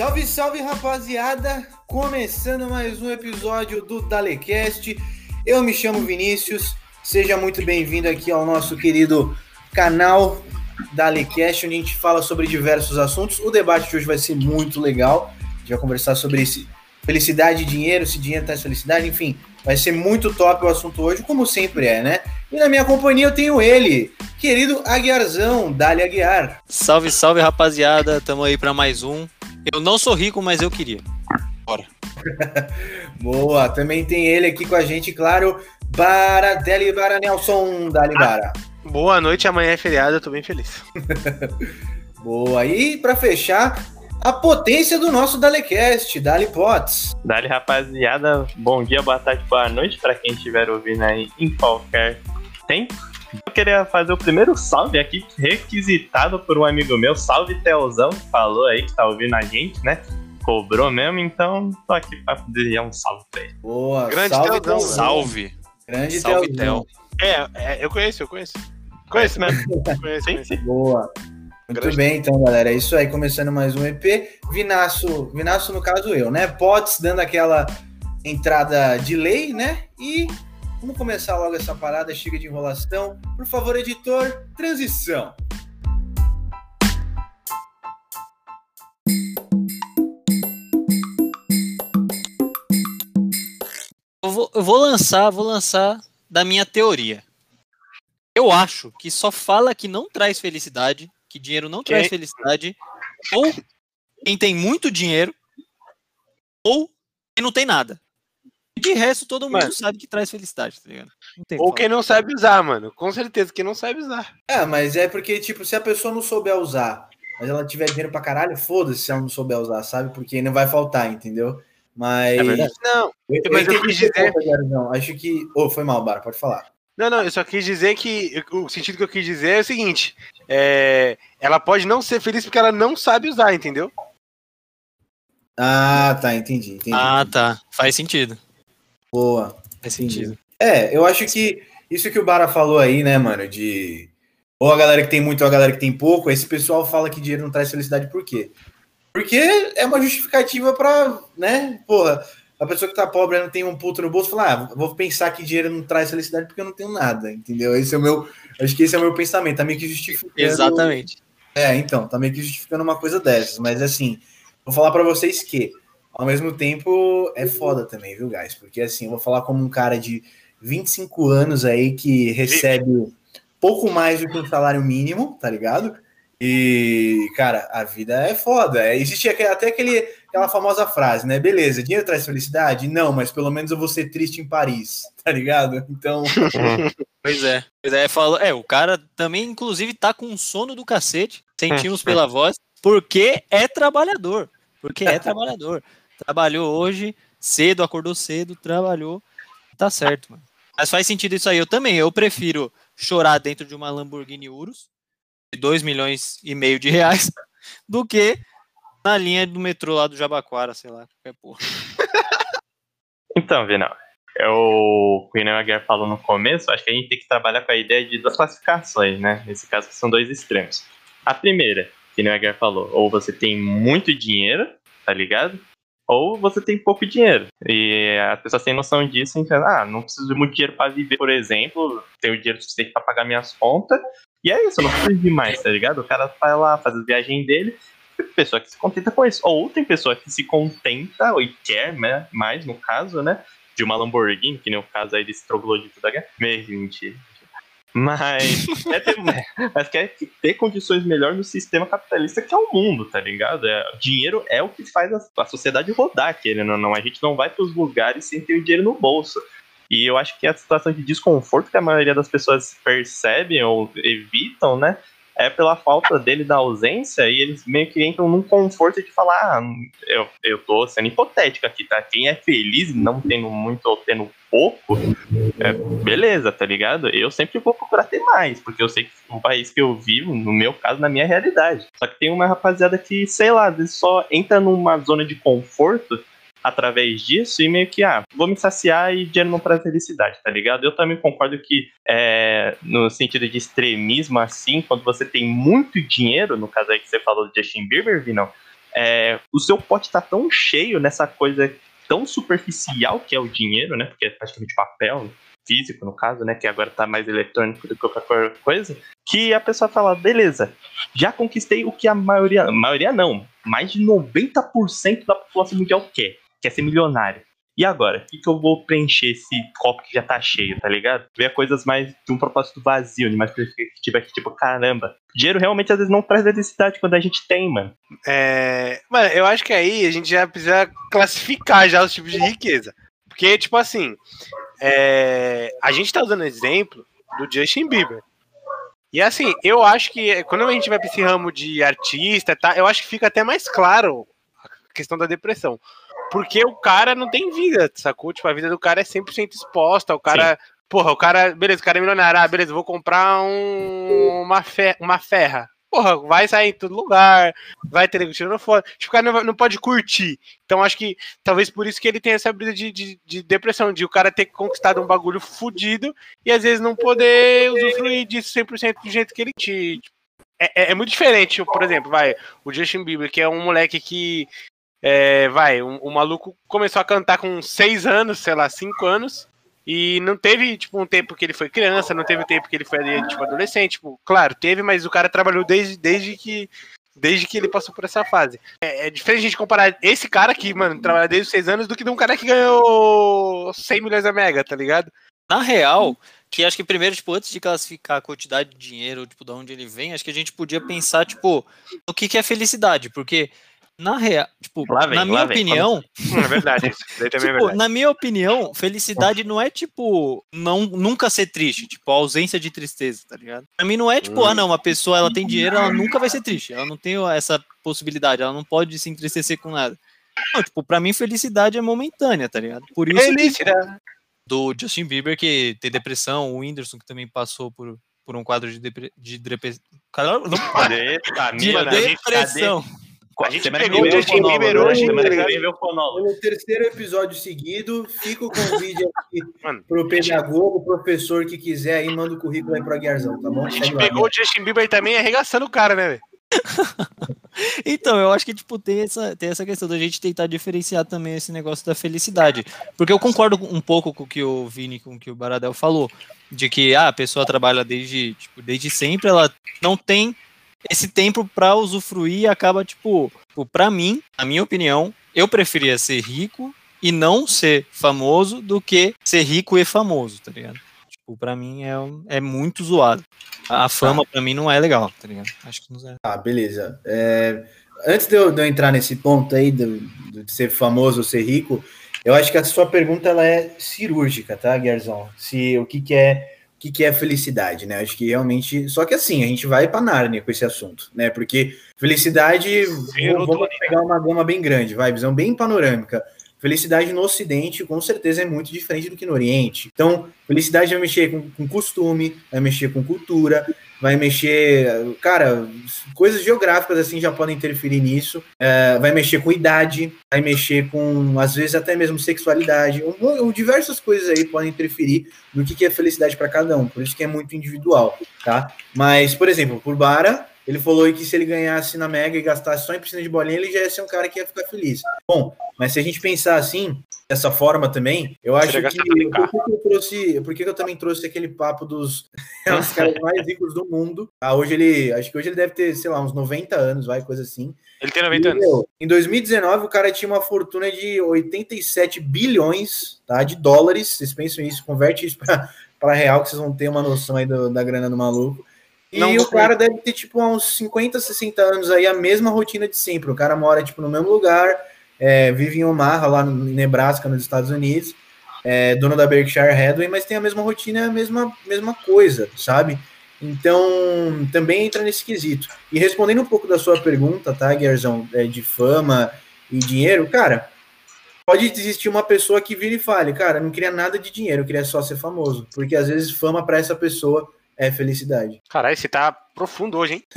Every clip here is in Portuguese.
Salve, salve rapaziada! Começando mais um episódio do Dalecast. Eu me chamo Vinícius, seja muito bem-vindo aqui ao nosso querido canal Dalecast, onde a gente fala sobre diversos assuntos. O debate de hoje vai ser muito legal. A gente vai conversar sobre esse felicidade e dinheiro, se dinheiro traz felicidade, enfim, vai ser muito top o assunto hoje, como sempre é, né? E na minha companhia eu tenho ele, querido Aguiarzão, Dali Aguiar. Salve, salve rapaziada, tamo aí para mais um. Eu não sou rico, mas eu queria. Bora. Boa, também tem ele aqui com a gente, claro, Bara Deli Bara Nelson, Dali Bara. Boa noite, amanhã é feriado, eu tô bem feliz. Boa, e para fechar, a potência do nosso Dalecast, Dali Potts. Dali, rapaziada, bom dia, boa tarde, boa noite para quem estiver ouvindo aí em qualquer tempo. Eu queria fazer o primeiro salve aqui, requisitado por um amigo meu, salve Teozão, que falou aí que tá ouvindo a gente, né? Cobrou mesmo, então tô aqui pra desejar um salve pra ele. Boa, Grande salve, Teozão. Teozão. Salve. Grande Salve, Teozão. Theo. É, é, eu conheço, eu conheço. Conheço mesmo. Conheço, Sim, conheço. sim. Boa. Muito Grande. bem, então, galera. É isso aí, começando mais um EP. Vinaço, Vinaço, no caso, eu, né? Potts dando aquela entrada de lei, né? E vamos começar logo essa parada, chega de enrolação. Por favor, editor, transição. Eu vou, eu vou lançar, vou lançar da minha teoria. Eu acho que só fala que não traz felicidade, que dinheiro não traz Quem- felicidade, ou quem tem muito dinheiro, ou quem não tem nada. De resto, todo mundo Mano. sabe que traz felicidade, tá ligado? Não Ou que quem não sabe usar, mano. Com certeza, quem não sabe usar. É, mas é porque, tipo, se a pessoa não souber usar, mas ela tiver dinheiro pra caralho, foda-se se ela não souber usar, sabe? Porque não vai faltar, entendeu? Mas. É. Não, Eu, Mas eu quis dizer- ponto, Garzão. Acho que. Ô, foi mal, Bara, pode falar. não, não, eu só quis dizer que. O sentido que eu quis dizer é o seguinte: é, ela pode não ser feliz porque ela não sabe usar, entendeu? Ah, tá, entendi, entendi. Ah, tá. Faz sentido. Boa. Faz sentido. É, eu acho que isso que o Bara falou aí, né, mano, de ou a galera que tem muito ou a galera que tem pouco, esse pessoal fala que dinheiro não traz felicidade por quê? Porque é uma justificativa pra, né, porra, a pessoa que tá pobre não tem um puto no bolso, fala, ah, vou pensar que dinheiro não traz felicidade porque eu não tenho nada, entendeu? Esse é o meu, acho que esse é o meu pensamento, tá meio que justificando. Exatamente. É, então, tá meio que justificando uma coisa dessas, mas assim, vou falar pra vocês que, ao mesmo tempo, é foda também, viu, guys? Porque assim, eu vou falar como um cara de 25 anos aí que recebe pouco mais do que um salário mínimo, tá ligado? E, cara, a vida é foda. É, existe até aquele, aquela famosa frase, né? Beleza, dinheiro traz felicidade? Não, mas pelo menos eu vou ser triste em Paris, tá ligado? Então, Pois é. Pois é, falou, é, o cara também, inclusive, tá com sono do cacete, sentimos pela voz, porque é trabalhador. Porque é trabalhador. Trabalhou hoje, cedo, acordou cedo, trabalhou. Tá certo, mano. Mas faz sentido isso aí. Eu também, eu prefiro chorar dentro de uma Lamborghini Urus, de 2 milhões e meio de reais, do que na linha do metrô lá do Jabaquara, sei lá, qualquer porra. Então, Vinal, é o que o Aguiar falou no começo, acho que a gente tem que trabalhar com a ideia de duas classificações, né? Nesse caso, são dois extremos. A primeira, que o falou, ou você tem muito dinheiro, tá ligado? Ou você tem pouco dinheiro. E as pessoas têm noção disso, então, ah, não preciso de muito dinheiro para viver, por exemplo, tenho dinheiro suficiente para pagar minhas contas, e é isso, eu não preciso de mais, tá ligado? O cara vai lá, faz as viagens dele, tem pessoa que se contenta com isso. Ou tem pessoa que se contenta e quer né, mais, no caso, né? De uma Lamborghini, que nem o caso aí desse troglodito da guerra. Mentira. Mas, quer ter, mas quer ter condições melhores no sistema capitalista que é o mundo, tá ligado? É, dinheiro é o que faz a, a sociedade rodar, querendo ou não. A gente não vai para os lugares sem ter o dinheiro no bolso. E eu acho que a situação de desconforto que a maioria das pessoas percebem ou evitam, né? É pela falta dele da ausência e eles meio que entram num conforto de falar, ah, eu, eu tô sendo hipotético aqui, tá? Quem é feliz não tendo muito ou tendo pouco, é, beleza, tá ligado? Eu sempre vou procurar ter mais, porque eu sei que o país que eu vivo, no meu caso, na minha realidade. Só que tem uma rapaziada que, sei lá, só entra numa zona de conforto através disso e meio que, ah, vou me saciar e dinheiro não traz felicidade, tá ligado? Eu também concordo que, é, no sentido de extremismo, assim, quando você tem muito dinheiro, no caso aí que você falou do Justin Bieber, Vinão, é, o seu pote tá tão cheio nessa coisa tão superficial que é o dinheiro, né? Porque é praticamente papel, físico no caso, né? Que agora tá mais eletrônico do que qualquer coisa. Que a pessoa fala, beleza, já conquistei o que a maioria, a maioria não, mais de 90% da população mundial quer, quer ser milionário. E agora? O que, que eu vou preencher esse copo que já tá cheio, tá ligado? Ver coisas mais de um propósito vazio, de mais perspectiva que, tipo, caramba. Dinheiro realmente às vezes não traz necessidade quando a gente tem, mano. É... Mano, eu acho que aí a gente já precisa classificar já os tipos de riqueza. Porque, tipo assim, é... a gente tá usando exemplo do Justin Bieber. E assim, eu acho que quando a gente vai para esse ramo de artista, tá, eu acho que fica até mais claro a questão da depressão. Porque o cara não tem vida, sacou? Tipo, a vida do cara é 100% exposta. O cara. Sim. Porra, o cara. Beleza, o cara é milionário. Ah, beleza, vou comprar um, uma, fe, uma ferra. Porra, vai sair em todo lugar, vai ter nego tirando foto. Tipo, o cara não, não pode curtir. Então, acho que talvez por isso que ele tem essa brisa de, de, de, depressão, de o cara ter conquistado um bagulho fudido e às vezes não poder usufruir disso 100% do jeito que ele te. É, é, é, muito diferente, por exemplo, vai, o Justin Bieber, que é um moleque que é, vai, o um, um maluco começou a cantar com seis anos, sei lá, cinco anos, e não teve, tipo, um tempo que ele foi criança, não teve tempo que ele foi, tipo, adolescente. Tipo, claro, teve, mas o cara trabalhou desde, desde que desde que ele passou por essa fase. É, é diferente a gente comparar esse cara que, mano, trabalha desde os seis anos do que de um cara que ganhou 100 milhões da mega, tá ligado? Na real, que acho que primeiro, tipo, antes de classificar a quantidade de dinheiro, tipo, de onde ele vem, acho que a gente podia pensar, tipo, no que, que é felicidade, porque na real, tipo, vem, na minha opinião. Vem. É verdade, isso é tipo, é verdade. Na minha opinião, felicidade não é tipo não nunca ser triste, tipo, a ausência de tristeza, tá ligado? Pra mim não é tipo, hum. ah, não, uma pessoa ela tem dinheiro, ela nunca vai ser triste. Ela não tem essa possibilidade, ela não pode se entristecer com nada. Não, tipo, pra mim felicidade é momentânea, tá ligado? Por isso Felicidade. do Justin Bieber que tem depressão, o Whindersson que também passou por por um quadro de, depre... de, depre... Cara, não... de depressão. A gente pegou o Justin Bieber hoje. No terceiro episódio seguido, fica o convite aqui Mano, pro pedagogo, o professor que quiser aí, manda o currículo aí pro Aguiarzão, tá bom? A gente pegou o Justin Bieber também arregaçando o cara, né, velho? então, eu acho que tipo, tem, essa, tem essa questão da gente tentar diferenciar também esse negócio da felicidade. Porque eu concordo um pouco com o que o Vini, com o que o Baradel falou, de que ah, a pessoa trabalha desde, tipo, desde sempre, ela não tem esse tempo para usufruir acaba, tipo, tipo, pra mim, na minha opinião, eu preferia ser rico e não ser famoso do que ser rico e famoso, tá ligado? Tipo, pra mim é, é muito zoado. A fama tá. mim não é legal, tá ligado? Acho que não é. Ah, beleza. É, antes de eu, de eu, entrar nesse ponto aí de, de, ser famoso ou ser rico, eu acho que a sua pergunta ela é cirúrgica, tá, Guerzão? Se o que, que é que, que é felicidade, né? Acho que realmente. Só que assim, a gente vai para Nárnia com esse assunto, né? Porque felicidade. Vou, vamos pegar uma gama bem grande, vai, visão bem panorâmica. Felicidade no Ocidente, com certeza, é muito diferente do que no Oriente. Então, felicidade vai mexer com, com costume, vai mexer com cultura, vai mexer, cara, coisas geográficas assim já podem interferir nisso, é, vai mexer com idade, vai mexer com, às vezes, até mesmo sexualidade, ou, ou diversas coisas aí podem interferir no que, que é felicidade para cada um, por isso que é muito individual, tá? Mas, por exemplo, por Bara, ele falou que se ele ganhasse na Mega e gastasse só em piscina de bolinha, ele já ia ser um cara que ia ficar feliz. Bom, mas se a gente pensar assim, dessa forma também, eu acho que. Por que, eu trouxe, por que eu também trouxe aquele papo dos é os caras mais ricos do mundo? Ah, hoje ele. Acho que hoje ele deve ter, sei lá, uns 90 anos, vai, coisa assim. Ele tem 90 e, anos. Meu, em 2019, o cara tinha uma fortuna de 87 bilhões tá, de dólares. Vocês pensam isso, converte isso para real, que vocês vão ter uma noção aí do, da grana do maluco. E não, o cara deve ter, tipo, uns 50, 60 anos aí, a mesma rotina de sempre. O cara mora, tipo, no mesmo lugar, é, vive em Omaha, lá no Nebraska, nos Estados Unidos, é dono da Berkshire Hathaway, mas tem a mesma rotina, a mesma, mesma coisa, sabe? Então, também entra nesse quesito. E respondendo um pouco da sua pergunta, tá, Guerzão, é, de fama e dinheiro, cara, pode existir uma pessoa que vira e fale, cara, não queria nada de dinheiro, eu queria só ser famoso. Porque às vezes fama para essa pessoa é felicidade. Caralho, você tá profundo hoje, hein?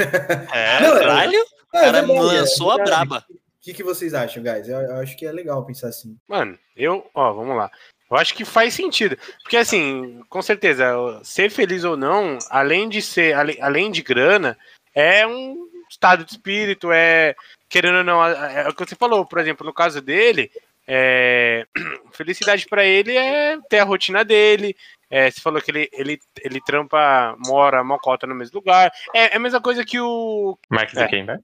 é, não, caralho. O cara é, lançou é, a braba. O que, que vocês acham, guys? Eu, eu, acho que é legal pensar assim. Mano, eu, ó, vamos lá. Eu acho que faz sentido. Porque, assim, com certeza, ser feliz ou não, além de ser, além, além de grana, é um estado de espírito, é querendo ou não, é, é o que você falou, por exemplo, no caso dele, é, felicidade para ele é ter a rotina dele. É, você falou que ele, ele, ele trampa, mora, mocota no mesmo lugar. É, é a mesma coisa que o. Mark É. Zuckerberg.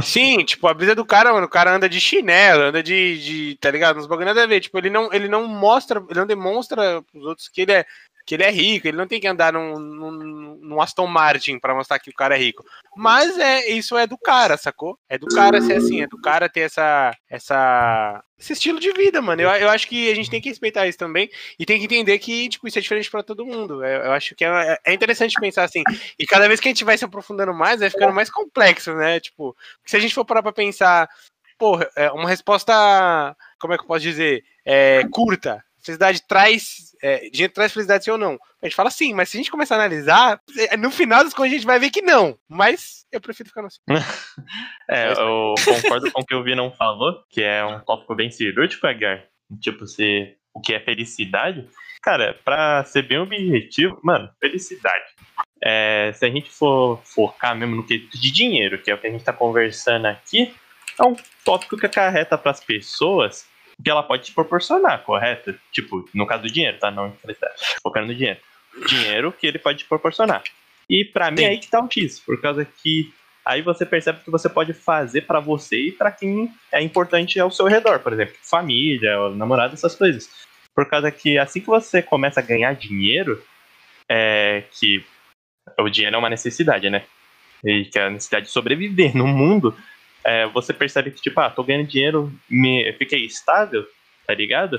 Sim, tipo, a brisa do cara, mano, o cara anda de chinelo, anda de, de tá ligado? Uns bagulho nada a ver. Tipo, ele não, ele não mostra, ele não demonstra pros outros que ele é, que ele é rico, ele não tem que andar num, num, num Aston Martin pra mostrar que o cara é rico. Mas é, isso é do cara, sacou? É do cara ser assim, é do cara ter essa, essa, esse estilo de vida, mano. Eu, eu acho que a gente tem que respeitar isso também e tem que entender que, tipo, isso é diferente pra todo mundo. Eu, eu acho que é, é interessante pensar assim. E cada vez que a gente vai se aprofundando mais, vai ficando mais complexo, né? Tipo, se a gente for parar pra pensar, porra, é uma resposta, como é que eu posso dizer, é, curta. Felicidade traz, é, dinheiro traz felicidade sim ou não? A gente fala sim, mas se a gente começar a analisar, é, no final das contas a gente vai ver que não. Mas eu prefiro ficar no assim. É, eu concordo com o que o Vinão falou, que é um tópico bem cirúrgico, Edgar. Tipo, se, o que é felicidade. Cara, pra ser bem objetivo, mano, felicidade. É, se a gente for focar mesmo no quesito de dinheiro, que é o que a gente tá conversando aqui, é um tópico que acarreta pras pessoas o que ela pode te proporcionar, correto? Tipo, no caso do dinheiro, tá? Não. Focando no dinheiro. Dinheiro que ele pode te proporcionar. E pra mim é aí que tá o X, por causa que aí você percebe que você pode fazer pra você e pra quem é importante ao seu redor, por exemplo, família, namorado, essas coisas. Por causa que assim que você começa a ganhar dinheiro, é que o dinheiro é uma necessidade, né? E que é a necessidade de sobreviver no mundo, é, você percebe que, tipo, ah, tô ganhando dinheiro, me, fiquei estável, tá ligado?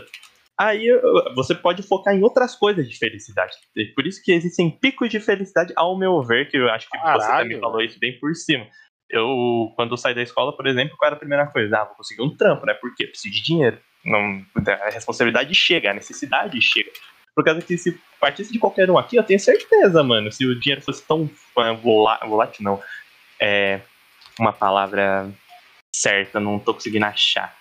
Aí eu- você pode focar em outras coisas de felicidade. Por isso que existem picos de felicidade, ao meu ver, que eu acho que você Caralho. também falou isso bem por cima. Eu, quando eu saí da escola, por exemplo, qual era a primeira coisa? Ah, vou conseguir um trampo, né? Porque preciso de dinheiro. Não, a responsabilidade chega, a necessidade chega. Por causa que se partisse de qualquer um aqui, eu tenho certeza, mano, se o dinheiro fosse tão volá- volátil, não. É uma palavra certa, não tô conseguindo achar.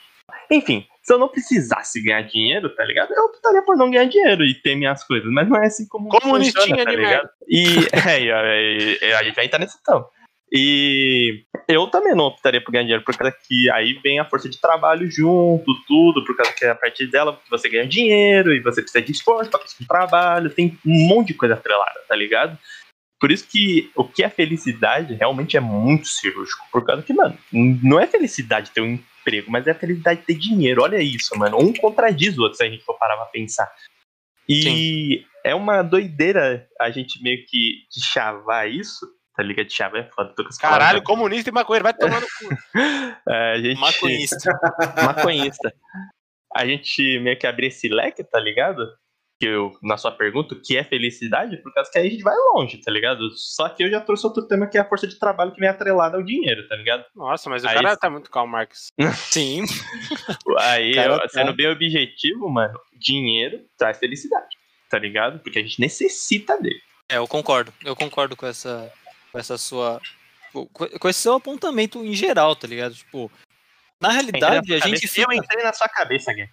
Enfim, se eu não precisasse ganhar dinheiro, tá ligado? Eu optaria por não ganhar dinheiro e ter minhas coisas, mas não é assim como Comunistinha tá ligado? E é, a gente vai entrar nesse tom. E eu também não optaria por ganhar dinheiro, por causa que aí vem a força de trabalho junto, tudo, por causa que a partir dela você ganha dinheiro e você precisa de esforço pra conseguir trabalho, tem um monte de coisa atrelada, tá ligado? Por isso que o que é felicidade realmente é muito cirúrgico, por causa que, mano, não é felicidade ter um emprego, mas é felicidade ter dinheiro, olha isso, mano, um contradiz o outro se a gente for parar pra pensar. E é uma doideira a gente meio que de chavar isso, tá ligado? De chavar é foda, Caralho, comunista e maconheiro, vai tomando cu. É, gente... Maconhista. maconhista. A gente meio que abrir esse leque, tá ligado? Que eu, na sua pergunta, o que é felicidade, por causa que aí a gente vai longe, tá ligado? Só que eu já trouxe outro tema que é a força de trabalho que vem atrelada ao dinheiro, tá ligado? Nossa, mas o Aí- cara tá muito calmo, Marcos. Sim. Aí, Cara, eu- sendo bem objetivo, mano, dinheiro traz felicidade, tá ligado? Porque a gente necessita dele. É, eu concordo. Eu concordo com essa, com essa sua. Com esse seu apontamento em geral, tá ligado? Tipo, na realidade, a gente Eu fica- entrei na sua cabeça, Gui.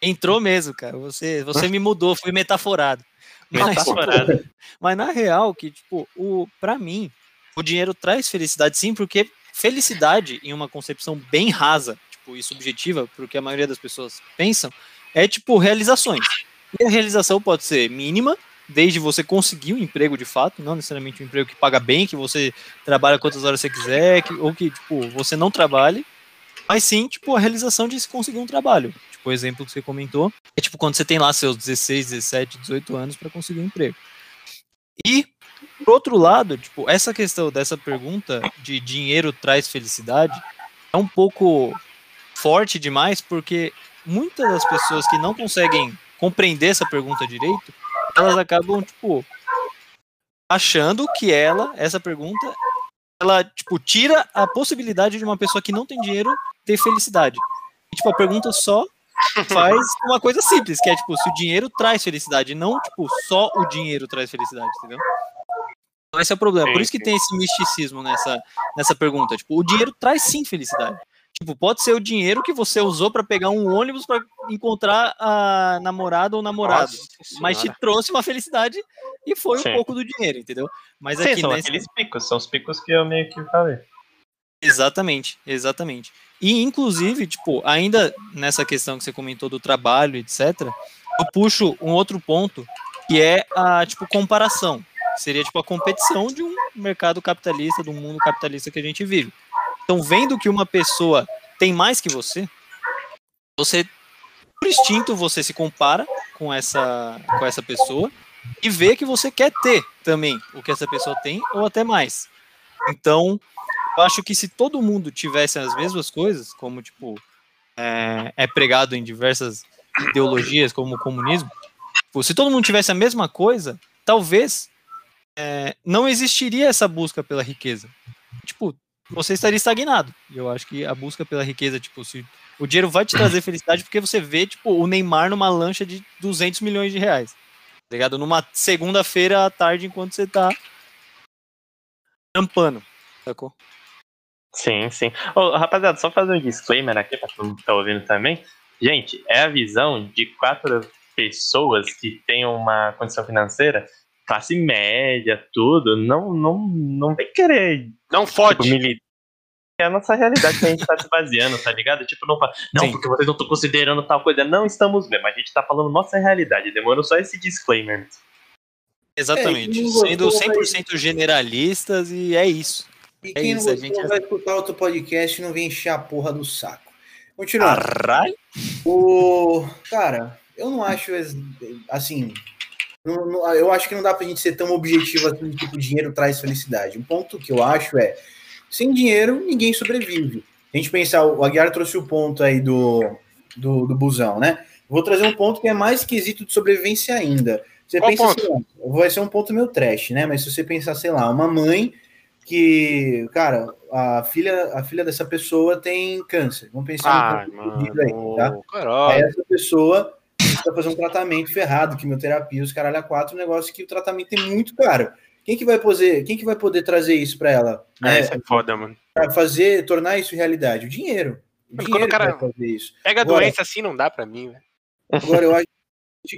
Entrou mesmo, cara. Você, você me mudou, fui metaforado. Mas, Metaforado. mas na real, que, tipo, o, pra mim, o dinheiro traz felicidade sim, porque felicidade, em uma concepção bem rasa, tipo, e subjetiva, porque a maioria das pessoas pensam, é tipo realizações. E a realização pode ser mínima, desde você conseguir um emprego de fato, não necessariamente um emprego que paga bem, que você trabalha quantas horas você quiser, que, ou que, tipo, você não trabalhe, mas sim, tipo, a realização de se conseguir um trabalho. Tipo, o exemplo que você comentou, é tipo quando você tem lá seus 16, 17, 18 anos para conseguir um emprego. E, por outro lado, tipo, essa questão dessa pergunta de dinheiro traz felicidade é um pouco forte demais, porque muitas das pessoas que não conseguem compreender essa pergunta direito, elas acabam, tipo, achando que ela, essa pergunta, ela, tipo, tira a possibilidade de uma pessoa que não tem dinheiro ter felicidade. E, tipo, a pergunta só faz uma coisa simples, que é, tipo, se o dinheiro traz felicidade, não, tipo, só o dinheiro traz felicidade, entendeu? Então esse é o problema. Por isso que tem esse misticismo nessa, nessa pergunta. Tipo, o dinheiro traz sim felicidade. Tipo, pode ser o dinheiro que você usou para pegar um ônibus para encontrar a namorada ou namorado. Nossa mas te trouxe uma felicidade e foi Sim. um pouco do dinheiro, entendeu? Mas Sim, aqui são nesse, aqueles picos, são os picos que eu meio que falei. Exatamente, exatamente. E, inclusive, tipo, ainda nessa questão que você comentou do trabalho, etc., eu puxo um outro ponto, que é a, tipo, comparação. Seria, tipo, a competição de um mercado capitalista, do mundo capitalista que a gente vive. Então, vendo que uma pessoa tem mais que você, você, por instinto, você se compara com essa, com essa pessoa e vê que você quer ter também o que essa pessoa tem, ou até mais. Então, eu acho que se todo mundo tivesse as mesmas coisas, como tipo é, é pregado em diversas ideologias, como o comunismo, tipo, se todo mundo tivesse a mesma coisa, talvez é, não existiria essa busca pela riqueza. Tipo, você estaria estagnado. E eu acho que a busca pela riqueza, tipo, se o dinheiro vai te trazer felicidade porque você vê, tipo, o Neymar numa lancha de 200 milhões de reais. Tá ligado? Numa segunda-feira à tarde, enquanto você tá trampando. Sacou? Sim, sim. Ô, rapaziada, só fazer um disclaimer aqui pra todo mundo que tá ouvindo também. Gente, é a visão de quatro pessoas que têm uma condição financeira, classe média, tudo, não, não, não vem querer. Não fode. Tipo, mili- é a nossa realidade que a gente tá se baseando, tá ligado? Tipo, não fala, não, Sim. porque vocês não estão considerando tal coisa. Não estamos mesmo, a gente tá falando nossa realidade. Demorou só esse disclaimer. Exatamente. É, Sendo gostou, 100% generalistas e é isso. E É quem isso, não gostou gente- vai escutar outro podcast e não vem encher a porra do saco. Continuando. O cara, eu não acho assim. não- não- eu acho que não dá pra gente ser tão objetivo assim tipo dinheiro traz felicidade. Um ponto que eu acho é sem dinheiro ninguém sobrevive. A gente pensar, o Aguiar trouxe o ponto aí do, do, do busão, né? Vou trazer um ponto que é mais quesito de sobrevivência ainda. Você Qual pensa, lá, vai ser um ponto meio trash, né? Mas se você pensar, sei lá, uma mãe que, cara, a filha, a filha dessa pessoa tem câncer. Vamos pensar Ai, no ponto aí, tá? mano. Aí Caralho. essa pessoa vai fazer um tratamento ferrado, quimioterapia, os caralho a quatro, um negócio que o tratamento é muito caro. Quem que vai poder, quem que vai poder trazer isso para ela? É, Né? isso é foda, mano. Pra fazer, tornar isso realidade? O dinheiro. O dinheiro quando o cara- fazer isso. Pega a Agora- doença assim, não dá pra mim, velho. Agora, eu acho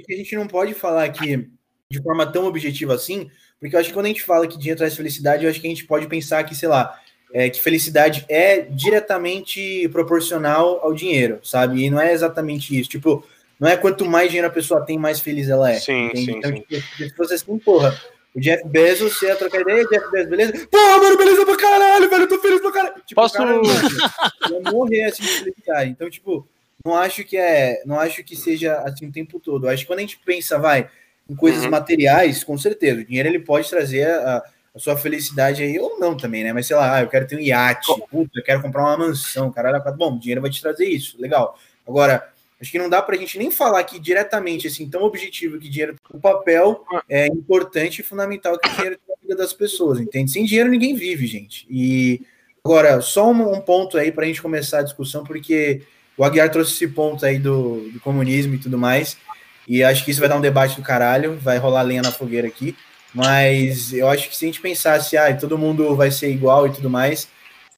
que a gente não pode falar aqui de forma tão objetiva assim, porque eu acho que quando a gente fala que dinheiro traz felicidade, eu acho que a gente pode pensar que, sei lá, é, que felicidade é diretamente proporcional ao dinheiro, sabe? E não é exatamente isso. Tipo, não é quanto mais dinheiro a pessoa tem, mais feliz ela é. Sim, entende? sim, então, sim. tipo, se fosse assim, porra, o Jeff Bezos, você ia trocar ideia, Jeff Bezos, beleza? Porra, mano, beleza pra caralho, velho, eu tô feliz pra caralho. Tipo, Posso- cara, ia morrer assim de felicidade. Então, tipo, não acho que é, não acho que seja assim o tempo todo. Eu acho que quando a gente pensa, vai, em coisas Uhum. materiais, com certeza, o dinheiro ele pode trazer a, a sua felicidade aí, ou não também, né? Mas sei lá, ah, eu quero ter um iate, puta, eu quero comprar uma mansão, caralho, a bom, o dinheiro vai te trazer isso, legal. Agora, acho que não dá pra gente nem falar aqui diretamente, assim, tão objetivo que dinheiro, o papel é importante e fundamental que o dinheiro tem na vida das pessoas, entende? Sem dinheiro ninguém vive, gente. E agora, só um, um ponto aí pra gente começar a discussão, porque o Aguiar trouxe esse ponto aí do, do comunismo e tudo mais. E acho que isso vai dar um debate do caralho, vai rolar lenha na fogueira aqui. Mas eu acho que se a gente pensasse, ah, todo mundo vai ser igual e tudo mais,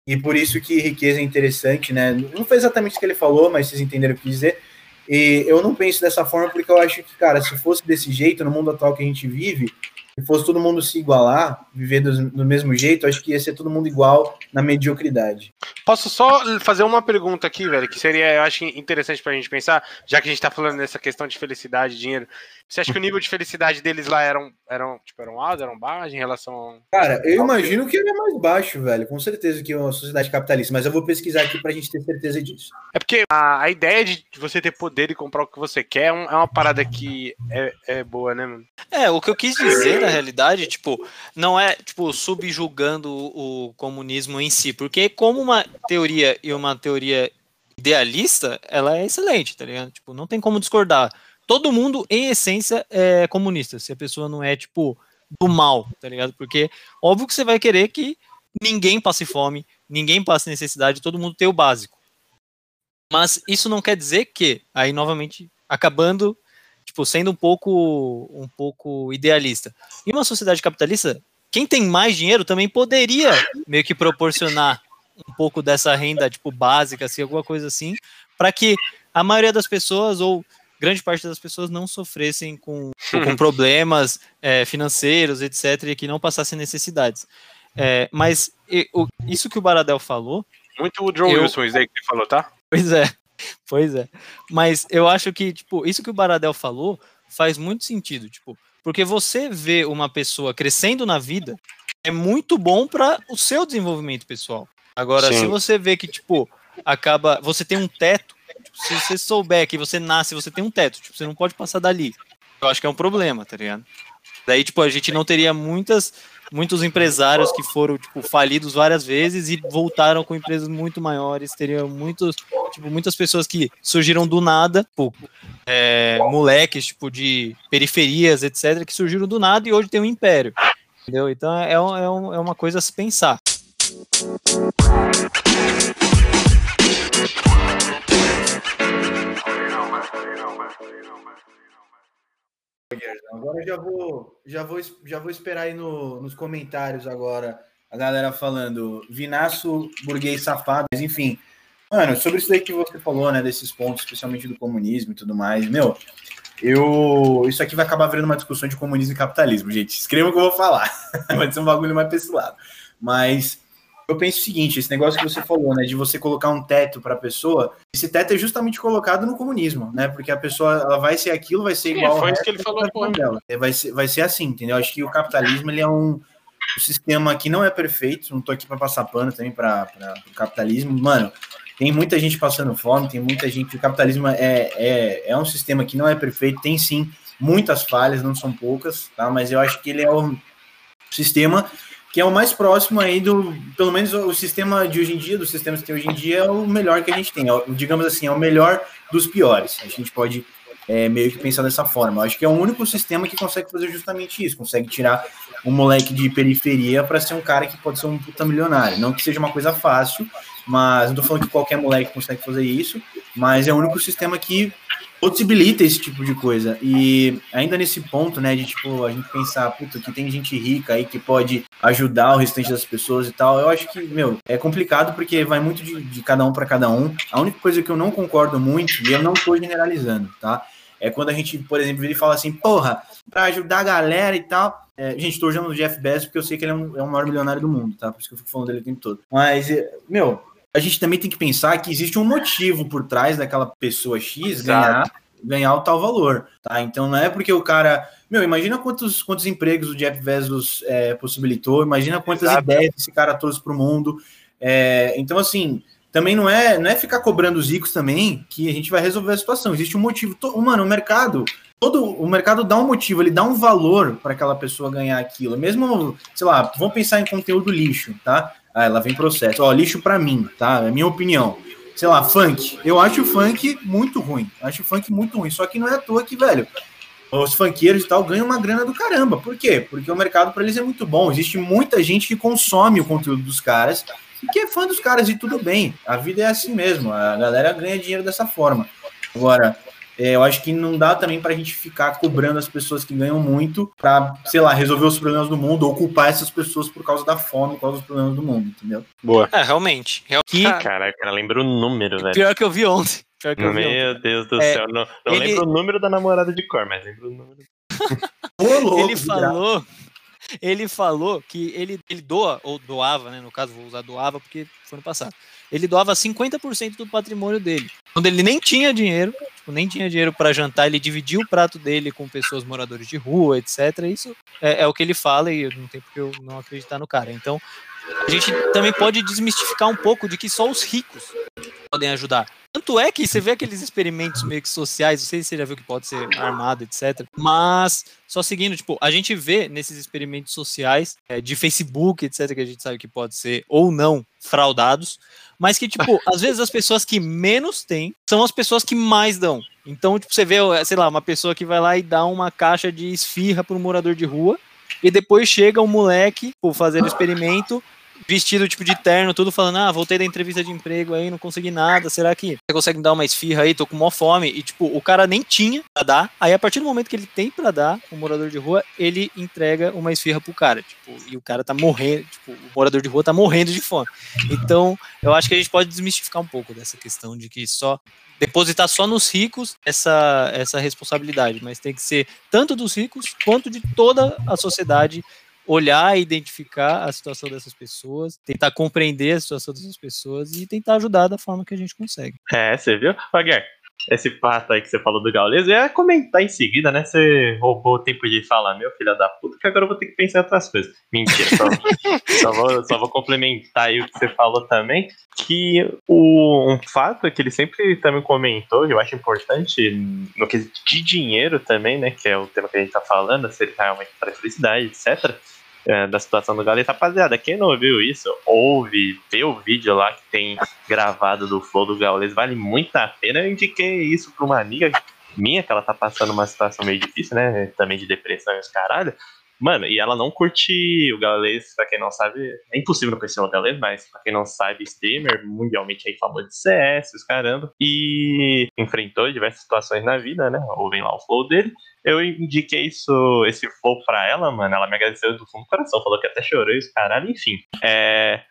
e por isso que riqueza é interessante, né? Não foi exatamente o que ele falou, mas vocês entenderam o que dizer. E eu não penso dessa forma porque eu acho que, cara, se fosse desse jeito, no mundo atual que a gente vive, se fosse todo mundo se igualar, viver do, do mesmo jeito, acho que ia ser todo mundo igual na mediocridade. Posso só fazer uma pergunta aqui, velho, que seria, eu acho interessante pra gente pensar, já que a gente tá falando dessa questão de felicidade, dinheiro. Você acha que o nível de felicidade deles lá eram, eram, tipo, eram altos, eram baixos em relação ao... Cara, eu imagino que ele é mais baixo, velho, com certeza que é uma sociedade capitalista, mas eu vou pesquisar aqui pra gente ter certeza disso. É porque a, a ideia de você ter poder e comprar o que você quer é, um- é uma parada que é, é boa, né, mano? É, o que eu quis dizer, na realidade, tipo, não é, tipo, subjugando o, o comunismo em si, porque como uma teoria e uma teoria idealista, ela é excelente, tá ligado? Tipo, não tem como discordar. Todo mundo, em essência, é comunista, se a pessoa não é, tipo, do mal, tá ligado? Porque, óbvio que você vai querer que ninguém passe fome, ninguém passe necessidade, todo mundo tenha o básico. Mas isso não quer dizer que, aí novamente, acabando tipo, sendo um pouco, um pouco idealista. Em uma sociedade capitalista, quem tem mais dinheiro também poderia meio que proporcionar um pouco dessa renda, tipo, básica, assim, alguma coisa assim, para que a maioria das pessoas, ou grande parte das pessoas, não sofressem com, com problemas é, financeiros, etc., e que não passassem necessidades. É, mas e, o, isso que o Baradel falou. Muito o John Eu- Wilson, isso aí que ele falou, tá? Pois é, pois é. Mas eu acho que, tipo, isso que o Baradel falou faz muito sentido, tipo, porque você vê uma pessoa crescendo na vida é muito bom para o seu desenvolvimento pessoal. Agora, Sim. se você vê que, tipo, acaba. Você tem um teto, se você souber que você nasce, você tem um teto, tipo, você não pode passar dali. Eu acho que é um problema, tá ligado? Daí, tipo, a gente não teria muitas, muitos empresários que foram, tipo, falidos várias vezes e voltaram com empresas muito maiores. Teria muitos, tipo, muitas pessoas que surgiram do nada, tipo, é, moleques, tipo, de periferias, etc., que surgiram do nada e hoje tem um império. Entendeu? Então é, é, um- é uma coisa a se pensar. Agora já vou, já vou, já vou esperar aí no- nos comentários agora a galera falando Vinaço, burguês safado, mas enfim. Mano, sobre isso daí que você falou, né, desses pontos, especialmente do comunismo e tudo mais, meu, eu. Isso aqui vai acabar virando uma discussão de comunismo e capitalismo, gente. Escreva o que eu vou falar. vai ser um bagulho mais pra esse lado. Mas eu penso o seguinte: esse negócio que você falou, né, de você colocar um teto pra pessoa, esse teto é justamente colocado no comunismo, né, porque a pessoa ela vai ser aquilo, vai ser Sim, igual. foi ao isso que ele falou, pô. dela. É, Vai ser, vai ser assim, entendeu? Acho que o capitalismo ele é um, um sistema que não é perfeito. Não tô aqui para passar pano também para o capitalismo. Mano, tem muita gente passando fome, tem muita gente. O capitalismo é, é, é um sistema que não é perfeito, tem sim muitas falhas, não são poucas, tá? Mas eu acho que ele é um sistema que é o mais próximo aí do, pelo menos o sistema de hoje em dia, dos sistemas que tem hoje em dia, é o melhor que a gente tem. É digamos assim, é o melhor dos piores. A gente pode é, meio que pensar dessa forma. Eu acho que é o único sistema que consegue fazer justamente isso, consegue tirar um moleque de periferia para ser um cara que pode ser um puta milionário. Não que seja uma coisa fácil, mas não tô falando que qualquer moleque consegue fazer isso, mas é o único sistema que possibilita esse tipo de coisa. E ainda nesse ponto, né, de tipo, a gente pensar, puta, que tem gente rica aí que pode ajudar o restante das pessoas e tal, eu acho que, meu, é complicado porque vai muito de, de cada um para cada um. A única coisa que eu não concordo muito, e eu não tô generalizando, tá? É quando a gente, por exemplo, vira e fala assim, porra, pra ajudar a galera e tal. É, gente, tô usando o Jeff Bezos porque eu sei que ele é, um, é o maior milionário do mundo, tá? Por isso que eu fico falando dele o tempo todo. Mas, é, meu, a gente também tem que pensar que existe um motivo por trás daquela pessoa X ganhar, ganhar o tal valor, tá? Então não é porque o cara. Meu, imagina quantos, quantos empregos o Jeff Bezos é, possibilitou, imagina quantas Exato. ideias esse cara trouxe pro mundo. É, então, assim, também não é, não é ficar cobrando os ricos também que a gente vai resolver a situação. Existe um motivo. To- Mano, o mercado, todo o mercado dá um motivo, ele dá um valor para aquela pessoa ganhar aquilo. Mesmo, sei lá, vamos pensar em conteúdo lixo, tá? Ah, ela vem processo. Ó, lixo para mim, tá? É minha opinião. Sei lá, funk. Eu acho o funk muito ruim. Acho o funk muito ruim. Só que não é à toa que, velho, os funkeiros e tal ganham uma grana do caramba. Por quê? Porque o mercado para eles é muito bom. Existe muita gente que consome o conteúdo dos caras e que é fã dos caras e tudo bem. A vida é assim mesmo. A galera ganha dinheiro dessa forma. Agora, é, eu acho que não dá também pra gente ficar cobrando as pessoas que ganham muito pra, sei lá, resolver os problemas do mundo ou culpar essas pessoas por causa da fome, por causa dos problemas do mundo, entendeu? Boa. É, realmente. Real- Que, Caraca, cara, lembra o número, velho. pior que eu vi ontem. Pior que eu vi ontem. Meu Deus do É, céu. Não, não ele- lembro o número da namorada de cor, mas lembro o número. Louco, ele falou, ele falou que ele, ele doa, ou doava, né? No caso, vou usar doava porque foi no passado. Ele doava 50% do patrimônio dele. Quando ele nem tinha dinheiro, tipo, nem tinha dinheiro para jantar, ele dividia o prato dele com pessoas moradores de rua, etc. Isso é, é o que ele fala e não tem porque eu não acreditar no cara. Então, a gente também pode desmistificar um pouco de que só os ricos podem ajudar. Tanto é que você vê aqueles experimentos meio que sociais, não sei se você já viu que pode ser armado, etc. Mas, só seguindo, tipo, a gente vê nesses experimentos sociais, é, de Facebook, etc., que a gente sabe que pode ser ou não fraudados, mas que, tipo, às vezes as pessoas que menos têm são as pessoas que mais dão. Então, tipo, você vê, sei lá, uma pessoa que vai lá e dá uma caixa de esfirra para um morador de rua, e depois chega um moleque, por fazer o experimento, vestido tipo de terno, tudo falando, ah, voltei da entrevista de emprego aí, não consegui nada, será que você consegue me dar uma esfirra aí, tô com mó fome, e tipo, o cara nem tinha pra dar, aí a partir do momento que ele tem pra dar, o morador de rua, ele entrega uma esfirra pro cara, tipo, e o cara tá morrendo, tipo, o morador de rua tá morrendo de fome. Então, eu acho que a gente pode desmistificar um pouco dessa questão de que só depositar só nos ricos essa, essa responsabilidade, mas tem que ser tanto dos ricos quanto de toda a sociedade olhar e identificar a situação dessas pessoas, tentar compreender a situação dessas pessoas e tentar ajudar da forma que a gente consegue. É, você viu? Wagner, esse pato aí que você falou do Gaules, eu ia comentar em seguida, né? Você roubou o tempo de falar, meu filho da puta, que agora eu vou ter que pensar em outras coisas. Mentira, só, só, vou, só vou complementar aí o que você falou também, que o, um fato que ele sempre também comentou, eu acho importante, no que de dinheiro também, né? Que é o tema que a gente tá falando, se ele realmente traz felicidade, etc é, da situação do Gaules. Rapaziada, quem não viu isso, ouve, vê o vídeo lá que tem gravado do Flow do Gaules, vale muito a pena. Eu indiquei isso pra uma amiga minha, que ela tá passando uma situação meio difícil, né? Também de depressão e os caralho. Mano, e ela não curte o Gaules, pra quem não sabe, é impossível não conhecer o Gaules, mas pra quem não sabe, streamer, mundialmente aí famoso de CS, os caramba, e enfrentou diversas situações na vida, né? Ouvem lá o flow dele. Eu indiquei isso, esse flow pra ela, mano, ela me agradeceu do fundo do coração, falou que até chorou e os caralho, enfim. É,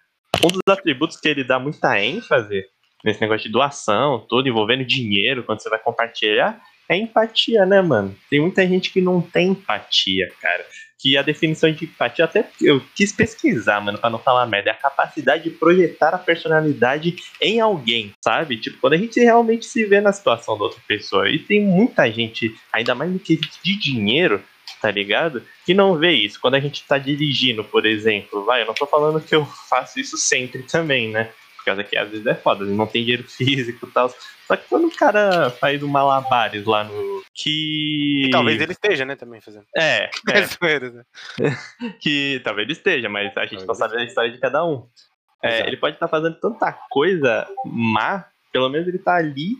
um dos atributos que ele dá muita ênfase nesse negócio de doação, tudo envolvendo dinheiro, quando você vai compartilhar, é empatia, né, mano? Tem muita gente que não tem empatia, cara que a definição de empatia, até eu quis pesquisar, mano, pra não falar merda, é a capacidade de projetar a personalidade em alguém, sabe? Tipo, quando a gente realmente se vê na situação da outra pessoa. E tem muita gente, ainda mais no quesito de dinheiro, tá ligado? Que não vê isso. Quando a gente tá dirigindo, por exemplo, vai, eu não tô falando que eu faço isso sempre também, né? Por causa que às vezes é foda, não tem dinheiro físico e tal. Só que quando o cara faz um malabares lá no. Que. E talvez ele esteja, né, também fazendo. É. é. que talvez ele esteja, mas a gente talvez não sabe a história de cada um. É, ele pode estar tá fazendo tanta coisa má, pelo menos ele tá ali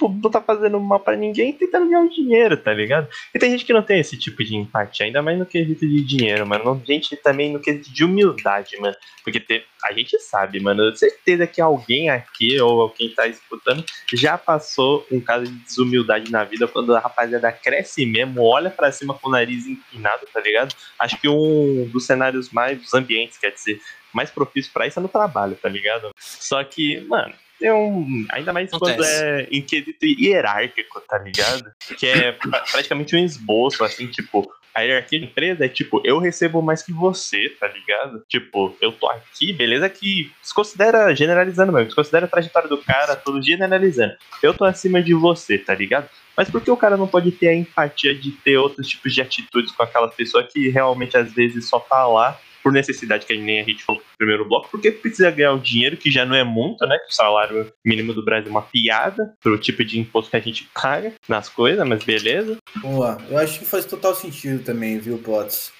tipo, não tá fazendo mal para ninguém tentando ganhar um dinheiro, tá ligado? E tem gente que não tem esse tipo de empatia, ainda mais no quesito de dinheiro, mano. Não, gente também no quesito de humildade, mano. Porque te, a gente sabe, mano. Certeza que alguém aqui, ou quem tá escutando, já passou um caso de desumildade na vida quando a rapaziada cresce mesmo, olha para cima com o nariz empinado, tá ligado? Acho que um dos cenários mais, dos ambientes, quer dizer, mais propício para isso é no trabalho, tá ligado? Só que, mano, é um. Ainda mais Acontece. quando é em quesito hierárquico, tá ligado? Que é praticamente um esboço, assim, tipo, a hierarquia da empresa é tipo, eu recebo mais que você, tá ligado? Tipo, eu tô aqui, beleza que se considera generalizando mesmo, se considera a trajetória do cara todo generalizando. Eu tô acima de você, tá ligado? Mas por que o cara não pode ter a empatia de ter outros tipos de atitudes com aquela pessoa que realmente às vezes só tá lá por necessidade, que nem a gente falou no primeiro bloco, porque precisa ganhar o dinheiro, que já não é muito, né? O salário mínimo do Brasil é uma piada pro tipo de imposto que a gente paga nas coisas, mas beleza. Boa, eu acho que faz total sentido também, viu, Potts?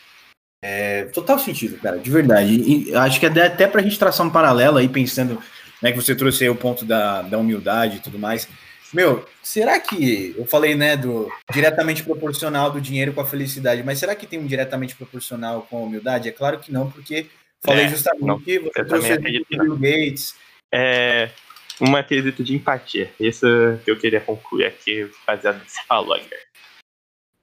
É, total sentido, cara, de verdade. E acho que é até pra gente traçar um paralelo aí, pensando, né, que você trouxe aí o ponto da, da humildade e tudo mais. Meu, será que eu falei, né, do diretamente proporcional do dinheiro com a felicidade, mas será que tem um diretamente proporcional com a humildade? É claro que não, porque falei é, justamente não, que você trouxe Bill Gates. É uma quesito de empatia. Isso que eu queria concluir aqui, baseado nesse falou,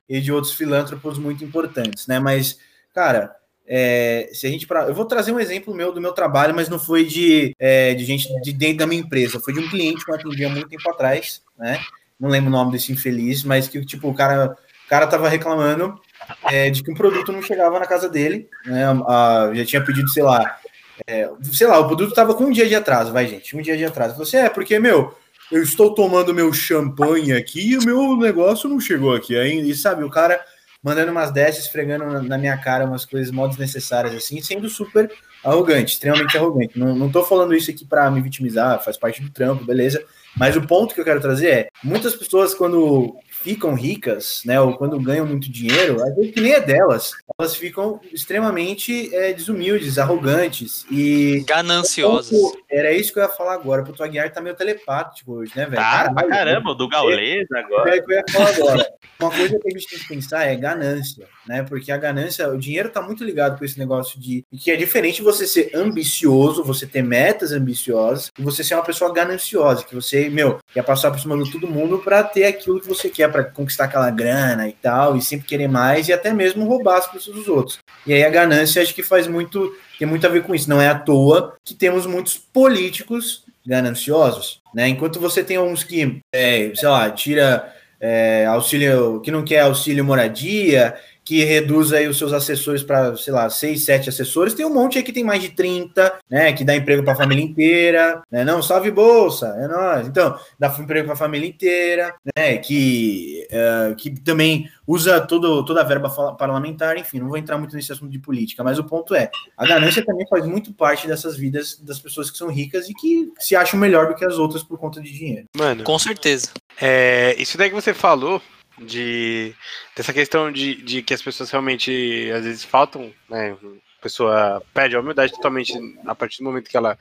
E de outros filântropos muito importantes, né? Mas, cara, é, se a gente pra, eu vou trazer um exemplo meu do meu trabalho, mas não foi de, é, de gente de dentro da minha empresa, foi de um cliente que eu atendia muito tempo atrás, né? Não lembro o nome desse infeliz, mas que tipo o cara, o cara tava reclamando é, de que um produto não chegava na casa dele, né? A, já tinha pedido, sei lá, é, sei lá, o produto tava com um dia de atraso, vai gente, um dia de atraso. Você assim, é porque meu eu estou tomando meu champanhe aqui e o meu negócio não chegou aqui ainda. E sabe, o cara mandando umas dessas, esfregando na minha cara umas coisas mó desnecessárias, assim, sendo super arrogante, extremamente arrogante. Não, não tô falando isso aqui para me vitimizar, faz parte do trampo, beleza? Mas o ponto que eu quero trazer é: muitas pessoas, quando ficam ricas, né, ou quando ganham muito dinheiro, às vezes que nem é delas, elas ficam extremamente é, desumildes, arrogantes e gananciosas. Era isso que eu ia falar agora. O Aguiar tá meio telepático hoje, né, velho? Tá, pra caramba, do Gaules agora. É, é que eu ia falar agora. Uma coisa que a gente tem que pensar é ganância, né? Porque a ganância, o dinheiro tá muito ligado com esse negócio de que é diferente você ser ambicioso, você ter metas ambiciosas e você ser uma pessoa gananciosa, que você, meu, quer passar por cima de todo mundo para ter aquilo que você quer para conquistar aquela grana e tal, e sempre querer mais e até mesmo roubar as pessoas dos outros. E aí a ganância acho que faz muito, tem muito a ver com isso. Não é à toa que temos muitos políticos gananciosos, né? Enquanto você tem uns que, é, sei lá, tira é, auxílio, que não quer auxílio moradia, que reduz aí os seus assessores para, sei lá, seis, sete assessores. Tem um monte aí que tem mais de 30, né? Que dá emprego para a família inteira, né? Não, salve bolsa, é nóis. Então, dá emprego para a família inteira, né? Que, uh, que também usa todo, toda a verba parlamentar, enfim, não vou entrar muito nesse assunto de política, mas o ponto é, a ganância também faz muito parte dessas vidas das pessoas que são ricas e que se acham melhor do que as outras por conta de dinheiro. Mano, com certeza. É, isso daí que você falou de dessa questão de, de que as pessoas realmente às vezes faltam, né? A pessoa perde a humildade totalmente a partir do momento que ela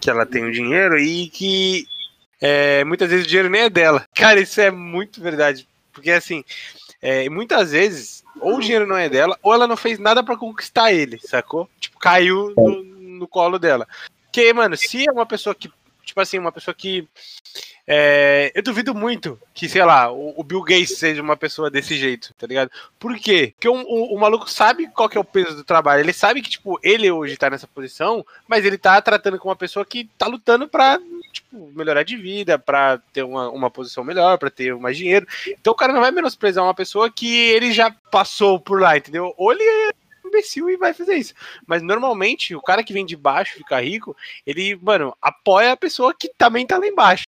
que ela tem o dinheiro e que é, muitas vezes o dinheiro nem é dela. Cara, isso é muito verdade, porque assim, é, muitas vezes ou o dinheiro não é dela ou ela não fez nada para conquistar ele, sacou? Tipo, caiu no, no colo dela. Porque, mano, se é uma pessoa que tipo assim, uma pessoa que é, eu duvido muito que, sei lá, o, o, Bill Gates seja uma pessoa desse jeito, tá ligado? Por quê? Porque o, o, o, maluco sabe qual que é o peso do trabalho. Ele sabe que, tipo, ele hoje tá nessa posição, mas ele tá tratando com uma pessoa que tá lutando pra, tipo, melhorar de vida, pra ter uma, uma posição melhor, pra ter mais dinheiro. Então o cara não vai menosprezar uma pessoa que ele já passou por lá, entendeu? Ou ele imbecil e vai fazer isso. Mas normalmente, o cara que vem de baixo ficar rico, ele, mano, apoia a pessoa que também tá lá embaixo.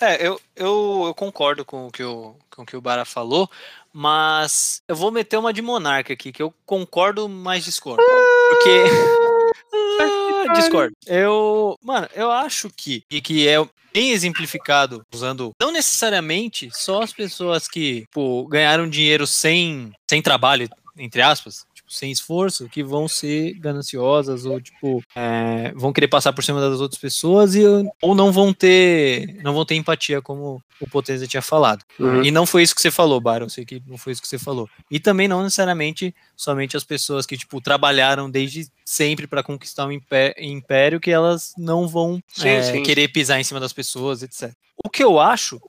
É, eu, eu, eu, concordo com o, que o, com o que o Bara falou, mas eu vou meter uma de monarca aqui, que eu concordo, mas discordo. Porque. ah, discordo. Eu. Mano, eu acho que. E que é bem exemplificado, usando não necessariamente só as pessoas que pô, ganharam dinheiro sem, sem trabalho, entre aspas, sem esforço que vão ser gananciosas ou tipo é, vão querer passar por cima das outras pessoas e ou não vão ter não vão ter empatia como o Potenza tinha falado uhum. e não foi isso que você falou Bar eu sei que não foi isso que você falou e também não necessariamente somente as pessoas que tipo trabalharam desde sempre para conquistar um império que elas não vão sim, é, sim. querer pisar em cima das pessoas etc o que eu acho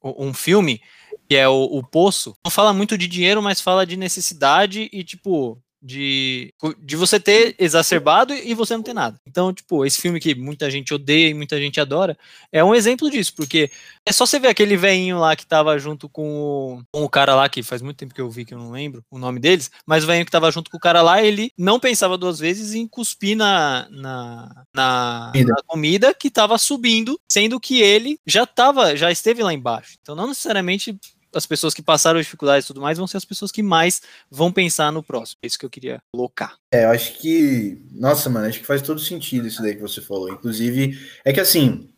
um, um filme que é o, o Poço, não fala muito de dinheiro, mas fala de necessidade e, tipo, de, de você ter exacerbado e você não ter nada. Então, tipo, esse filme que muita gente odeia e muita gente adora, é um exemplo disso, porque é só você ver aquele velhinho lá que tava junto com o, com o cara lá, que faz muito tempo que eu vi que eu não lembro o nome deles, mas o velhinho que tava junto com o cara lá, ele não pensava duas vezes em cuspir na, na, na, comida. na comida que tava subindo, sendo que ele já tava, já esteve lá embaixo. Então, não necessariamente as pessoas que passaram dificuldades e tudo mais vão ser as pessoas que mais vão pensar no próximo. É isso que eu queria colocar. É, eu acho que. Nossa, mano, acho que faz todo sentido isso daí que você falou. Inclusive, é que assim.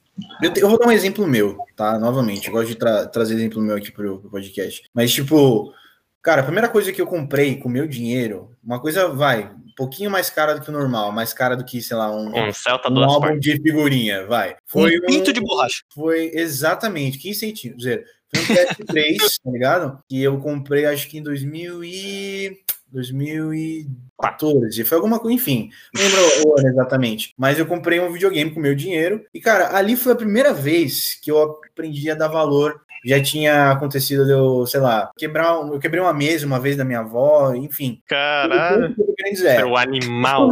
Eu, te, eu vou dar um exemplo meu, tá? Novamente, eu gosto de tra trazer exemplo meu aqui pro, pro podcast. Mas, tipo, cara, a primeira coisa que eu comprei com meu dinheiro, uma coisa vai, um pouquinho mais cara do que o normal, mais cara do que, sei lá, um, um, Celta um álbum partes. de figurinha, vai. Foi um pinto um, de borracha. Foi exatamente 15 centímetros. Foi um PS3, tá ligado? Que eu comprei acho que em 2000 e... 2014, foi alguma coisa, enfim, não lembro o ano exatamente, mas eu comprei um videogame com meu dinheiro e, cara, ali foi a primeira vez que eu aprendi a dar valor já tinha acontecido de eu, sei lá, quebrar. Eu quebrei uma mesa uma vez da minha avó, enfim. Caralho. É o animal.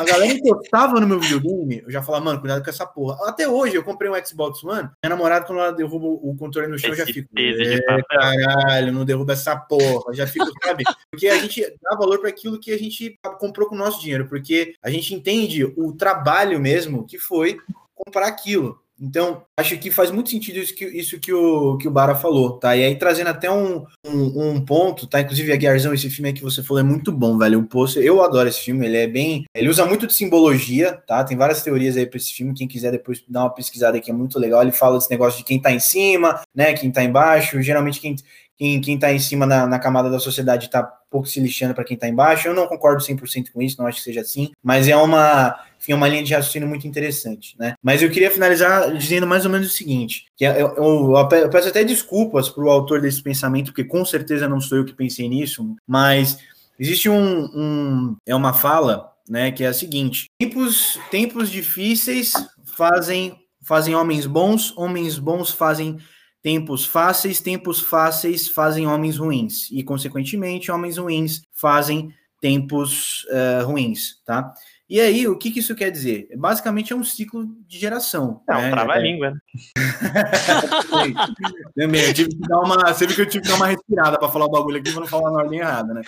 A galera encostava no meu videogame, eu já falava, mano, cuidado com essa porra. Até hoje, eu comprei um Xbox One, minha namorada, quando ela derruba o controle no chão, eu já fico. É, caralho, não derruba essa porra. Já fico, sabe? Porque a gente dá valor para aquilo que a gente comprou com o nosso dinheiro, porque a gente entende o trabalho mesmo que foi comprar aquilo. Então, acho que faz muito sentido isso que, isso que, o, que o Bara falou, tá? E aí, trazendo até um, um, um ponto, tá? Inclusive, a Guiarzão, esse filme aí que você falou é muito bom, velho. O Poço, eu adoro esse filme, ele é bem. Ele usa muito de simbologia, tá? Tem várias teorias aí pra esse filme. Quem quiser depois dar uma pesquisada aqui é muito legal. Ele fala desse negócio de quem tá em cima, né? Quem tá embaixo. Geralmente, quem, quem, quem tá em cima na, na camada da sociedade tá pouco se lixando para quem tá embaixo. Eu não concordo 100% com isso, não acho que seja assim, mas é uma enfim, é uma linha de raciocínio muito interessante, né? Mas eu queria finalizar dizendo mais ou menos o seguinte, que eu, eu, eu peço até desculpas para o autor desse pensamento, porque com certeza não sou eu que pensei nisso, mas existe um, um é uma fala, né, que é a seguinte: tempos, tempos difíceis fazem fazem homens bons, homens bons fazem tempos fáceis, tempos fáceis fazem homens ruins e consequentemente homens ruins fazem tempos uh, ruins, tá? E aí, o que, que isso quer dizer? Basicamente é um ciclo de geração. É um né? trava-língua, né? Também, eu tive que dar uma. Você viu que eu tive que dar uma respirada para falar o bagulho aqui para não falar na ordem errada, né?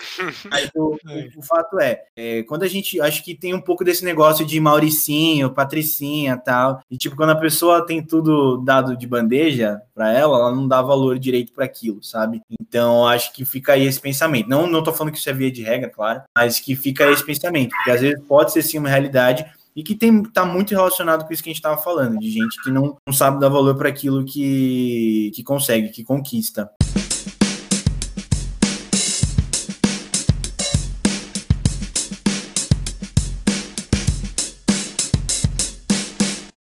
Mas o, o, o fato é, é, quando a gente. Acho que tem um pouco desse negócio de Mauricinho, Patricinha tal. E tipo, quando a pessoa tem tudo dado de bandeja para ela, ela não dá valor direito para aquilo, sabe? Então, acho que fica aí esse pensamento. Não, não tô falando que isso é via de regra, claro, mas que fica aí esse pensamento. Porque às vezes pode ser sim uma realidade e que tem tá muito relacionado com isso que a gente estava falando, de gente que não, não sabe dar valor para aquilo que, que consegue, que conquista.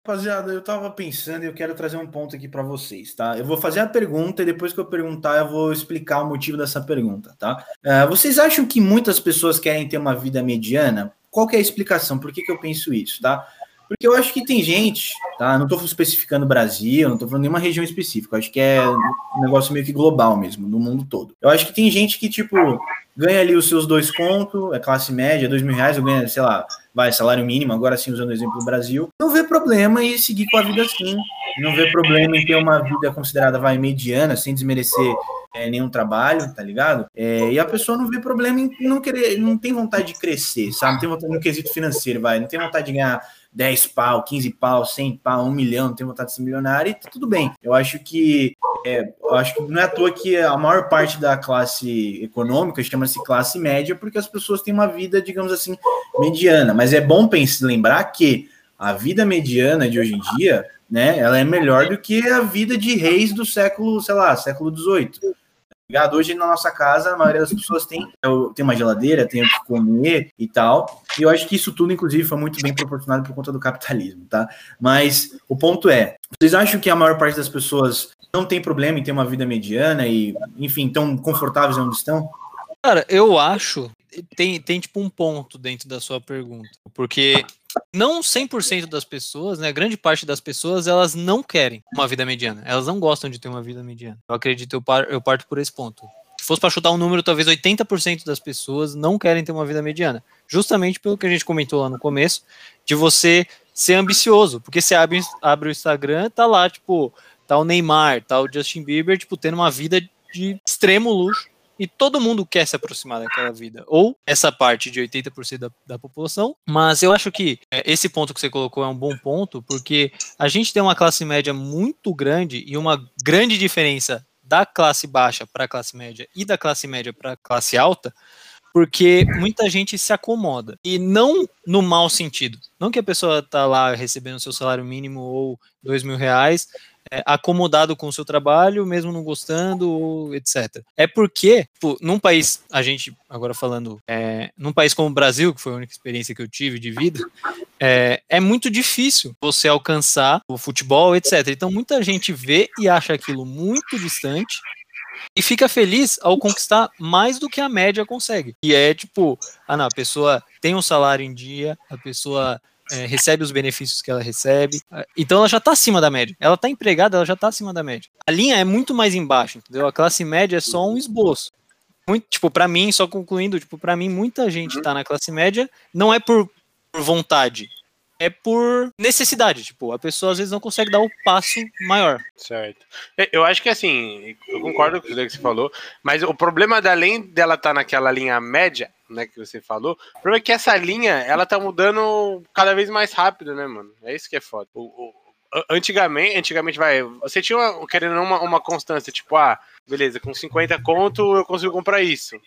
Rapaziada, eu tava pensando e eu quero trazer um ponto aqui para vocês, tá? Eu vou fazer a pergunta e depois que eu perguntar, eu vou explicar o motivo dessa pergunta, tá? Uh, vocês acham que muitas pessoas querem ter uma vida mediana? Qual é a explicação? Por que, que eu penso isso, tá? Porque eu acho que tem gente, tá? Não estou especificando Brasil, não estou falando nenhuma região específica. acho que é um negócio meio que global mesmo, no mundo todo. Eu acho que tem gente que, tipo, ganha ali os seus dois contos, é classe média, dois mil reais, eu ganho, sei lá, vai, salário mínimo, agora sim usando o exemplo do Brasil, não vê problema em seguir com a vida assim, não vê problema em ter uma vida considerada, vai, mediana, sem desmerecer é, nenhum trabalho, tá ligado? É, e a pessoa não vê problema em não querer, não tem vontade de crescer, sabe? Não tem vontade no quesito financeiro, vai, não tem vontade de ganhar 10 pau, 15 pau, 100 pau, 1 milhão, tem vontade de ser milionário, e tá tudo bem. Eu acho que é, eu acho que não é à toa que a maior parte da classe econômica chama-se classe média, porque as pessoas têm uma vida, digamos assim, mediana. Mas é bom pensar, lembrar que a vida mediana de hoje em dia, né, ela é melhor do que a vida de reis do século, sei lá, século XVIII. Ligado? Hoje na nossa casa, a maioria das pessoas tem, tem uma geladeira, tem o que comer e tal. E eu acho que isso tudo, inclusive, foi muito bem proporcionado por conta do capitalismo, tá? Mas o ponto é: vocês acham que a maior parte das pessoas não tem problema em ter uma vida mediana e, enfim, tão confortáveis onde estão? Cara, eu acho tem, tem tipo um ponto dentro da sua pergunta, porque não 100% das pessoas, né, grande parte das pessoas, elas não querem uma vida mediana. Elas não gostam de ter uma vida mediana. Eu acredito, eu, par, eu parto por esse ponto. Se fosse para chutar um número, talvez 80% das pessoas não querem ter uma vida mediana. Justamente pelo que a gente comentou lá no começo, de você ser ambicioso. Porque você abre, abre o Instagram, tá lá, tipo, tá o Neymar, tá o Justin Bieber, tipo, tendo uma vida de extremo luxo e todo mundo quer se aproximar daquela vida, ou essa parte de 80% da, da população, mas eu acho que é, esse ponto que você colocou é um bom ponto, porque a gente tem uma classe média muito grande e uma grande diferença da classe baixa para a classe média e da classe média para a classe alta, porque muita gente se acomoda. E não no mau sentido. Não que a pessoa está lá recebendo seu salário mínimo ou dois mil reais é, acomodado com o seu trabalho, mesmo não gostando, etc. É porque, tipo, num país, a gente, agora falando, é, num país como o Brasil, que foi a única experiência que eu tive de vida, é, é muito difícil você alcançar o futebol, etc. Então, muita gente vê e acha aquilo muito distante, e fica feliz ao conquistar mais do que a média consegue. E é tipo, ah não, a pessoa tem um salário em dia, a pessoa é, recebe os benefícios que ela recebe. Então ela já está acima da média. Ela está empregada, ela já está acima da média. A linha é muito mais embaixo, entendeu? A classe média é só um esboço. Muito, tipo, para mim, só concluindo, tipo, para mim muita gente está na classe média não é por, por vontade, é por necessidade. Tipo, a pessoa às vezes não consegue dar o passo maior. Certo. Eu acho que assim, eu concordo com o que você falou, mas o problema da além dela estar tá naquela linha média, né, que você falou, o problema é que essa linha, ela tá mudando cada vez mais rápido, né, mano? É isso que é foda. O, o, antigamente, antigamente, vai, você tinha, uma, querendo uma, uma constância, tipo, ah, beleza, com 50 conto eu consigo comprar isso.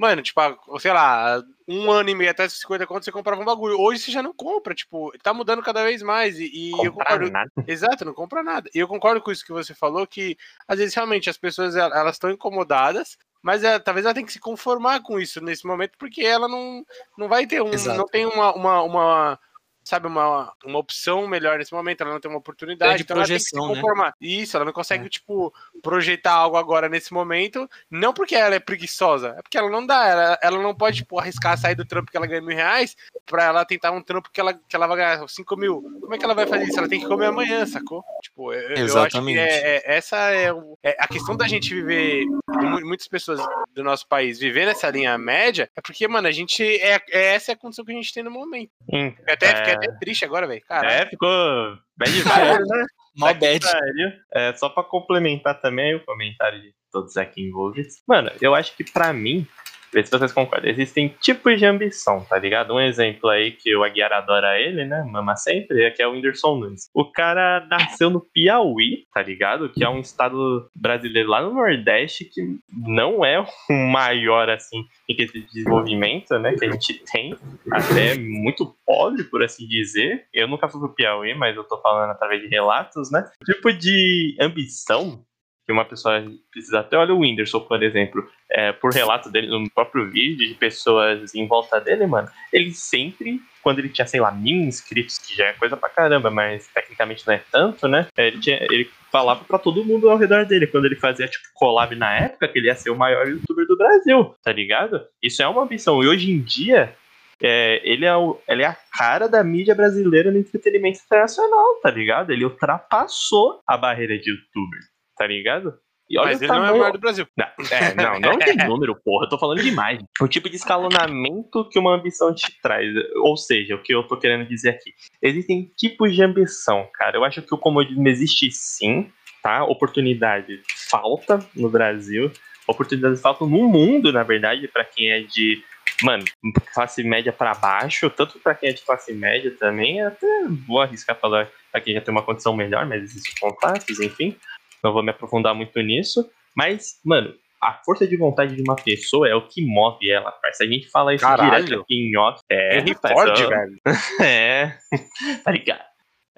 Mano, tipo, sei lá, um ano e meio até 50 conto você comprava um bagulho. Hoje você já não compra, tipo, tá mudando cada vez mais. E, e eu concordo. Nada. Exato, não compra nada. E eu concordo com isso que você falou, que às vezes realmente as pessoas elas estão incomodadas, mas é, talvez ela tenha que se conformar com isso nesse momento, porque ela não, não vai ter um. Exato. Não tem uma, uma, uma sabe, uma, uma opção melhor nesse momento, ela não tem uma oportunidade, Perde então ela tem que se projeção, né? conformar. Isso, ela não consegue, É. tipo, projetar algo agora nesse momento, não porque ela é preguiçosa, é porque ela não dá, ela, ela não pode, tipo, arriscar sair do trampo que ela ganha mil reais pra ela tentar um trampo que ela, que ela vai ganhar 5 mil. Como é que ela vai fazer isso? Ela tem que comer amanhã, sacou? Tipo, eu, eu acho que Exatamente. é, é- essa é, o- é a questão da gente viver, mu- muitas pessoas do nosso país viver nessa linha média, é porque, mano, a gente, é, é essa é a condição que a gente tem no momento. Hum, até, É. até triste agora, velho. É, ficou bad vibes, né? Mó Tá que bad. É, só pra complementar também o comentário de todos aqui envolvidos. Mano, eu acho que pra mim, ver se vocês concordam, existem tipos de ambição, tá ligado? Um exemplo aí que o Aguiar adora ele, né? Mama sempre, é que é o Whindersson Nunes. O cara nasceu no Piauí, tá ligado? Que é um estado brasileiro lá no Nordeste que não é o maior, assim, em questão de desenvolvimento, né? Que a gente tem. Até muito pobre, por assim dizer. Eu nunca fui pro Piauí, mas eu tô falando através de relatos, né? Tipo de ambição uma pessoa precisa ter. Olha o Whindersson, por exemplo. É, por relato dele no próprio vídeo de pessoas em volta dele, mano. Ele sempre, quando ele tinha, sei lá, mil inscritos, que já é coisa pra caramba, mas tecnicamente não é tanto, né? É, Ele, tinha- ele falava pra todo mundo ao redor dele. Quando ele fazia, tipo, collab na época, que ele ia ser o maior youtuber do Brasil, tá ligado? Isso é uma ambição. E hoje em dia, é, ele, é o, ele é a cara da mídia brasileira no entretenimento internacional, tá ligado? Ele ultrapassou a barreira de youtuber, tá ligado? E olha Mas ele não é o tamanho- maior do Brasil. não, é, não, não de número, porra, eu tô falando de imagem. O tipo de escalonamento que uma ambição te traz. Ou seja, o que eu tô querendo dizer aqui. Existem tipos de ambição, cara. Eu acho que o comodismo existe sim, tá? Oportunidade falta no Brasil. Oportunidades faltam no mundo, na verdade, pra quem é de. Mano, classe média pra baixo, tanto pra quem é de classe média também, até vou arriscar falar pra quem já tem uma condição melhor, mas existem contrastes, enfim. Não vou me aprofundar muito nisso. Mas, mano, a força de vontade de uma pessoa é o que move ela, parça. A gente fala isso Caralho. direto aqui em off. É, Henry Ford, eu- velho. É, tá ligado?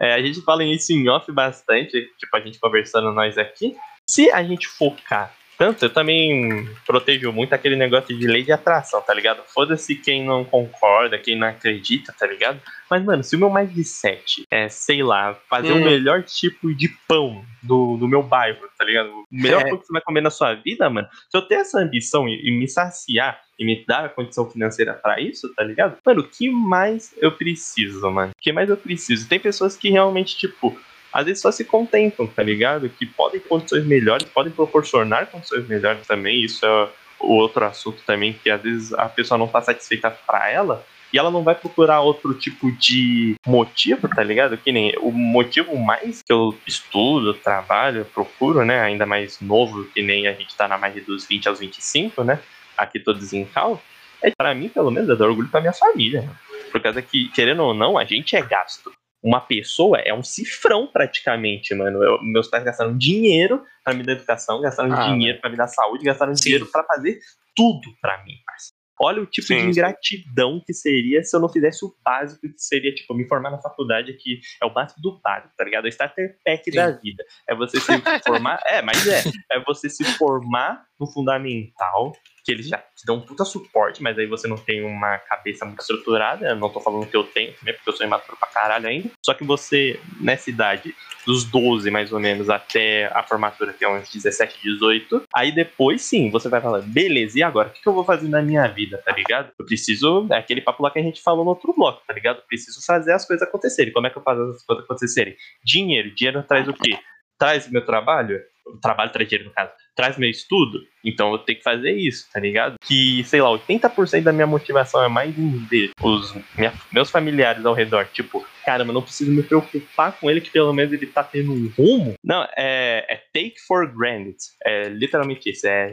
É, a gente fala isso em off bastante, tipo, a gente conversando nós aqui. Se a gente focar tanto, eu também protejo muito aquele negócio de lei de atração, tá ligado? Foda-se quem não concorda, quem não acredita, tá ligado? Mas, mano, se o meu mais de sete é, sei lá, fazer o Hum. melhor tipo de pão do, do meu bairro, tá ligado? O melhor É. pão que você vai comer na sua vida, mano. Se eu ter essa ambição e, e me saciar e me dar a condição financeira pra isso, tá ligado? Mano, o que mais eu preciso, mano? O que mais eu preciso? Tem pessoas que realmente, tipo, às vezes só se contentam, tá ligado? Que podem condições melhores, podem proporcionar condições melhores também. Isso é o outro assunto também, que às vezes a pessoa não tá satisfeita pra ela. E ela não vai procurar outro tipo de motivo, tá ligado? Que nem o motivo mais que eu estudo, trabalho, procuro, né? Ainda mais novo, que nem a gente tá na margem dos 20 aos 25, né? Aqui todos em cal. É, pra mim, pelo menos, é dar orgulho pra minha família. Por causa que, querendo ou não, a gente é gasto. Uma pessoa é um cifrão praticamente, mano. Eu- meus pais gastaram dinheiro pra me dar educação, gastaram Ah, dinheiro pra me dar saúde, gastaram dinheiro pra fazer tudo pra mim, parceiro. Olha o tipo Sim, de sim. ingratidão que seria se eu não fizesse o básico, que seria, tipo, me formar na faculdade, que é o básico do básico, tá ligado? É o starter pack Sim. da vida. É você se formar. é, mas é. É você se formar no fundamental, que eles já te dão um puta suporte, mas aí você não tem uma cabeça muito estruturada. Eu não tô falando que eu tenho também, porque eu sou imaturo pra caralho ainda. Só que você, nessa idade, dos 12 mais ou menos até a formatura, que é uns 17, 18, aí depois sim, você vai falar, beleza, e agora? O que eu vou fazer na minha vida, tá ligado? Eu preciso, é aquele papo lá que a gente falou no outro bloco, tá ligado? Eu preciso fazer as coisas acontecerem. Como é que eu faço as coisas acontecerem? Dinheiro. Dinheiro traz o quê? Traz meu trabalho? Trabalho traz dinheiro, no caso. Traz meu estudo? Então eu tenho que fazer isso, tá ligado? Que, sei lá, 80% da minha motivação é mais em ver os minha- meus familiares ao redor. Tipo, caramba, eu não preciso me preocupar com ele, que pelo menos ele tá tendo um rumo. Não, é, é take for granted. É literalmente isso. É,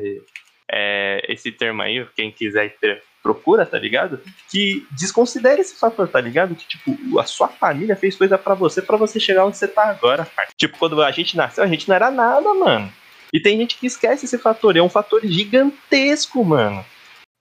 é esse termo aí, quem quiser procura, tá ligado? Que desconsidere esse fator, tá ligado? Que, tipo, a sua família fez coisa pra você, pra você chegar onde você tá agora, cara. Tipo, quando a gente nasceu, a gente não era nada, mano. E tem gente que esquece esse fator. É um fator gigantesco, mano.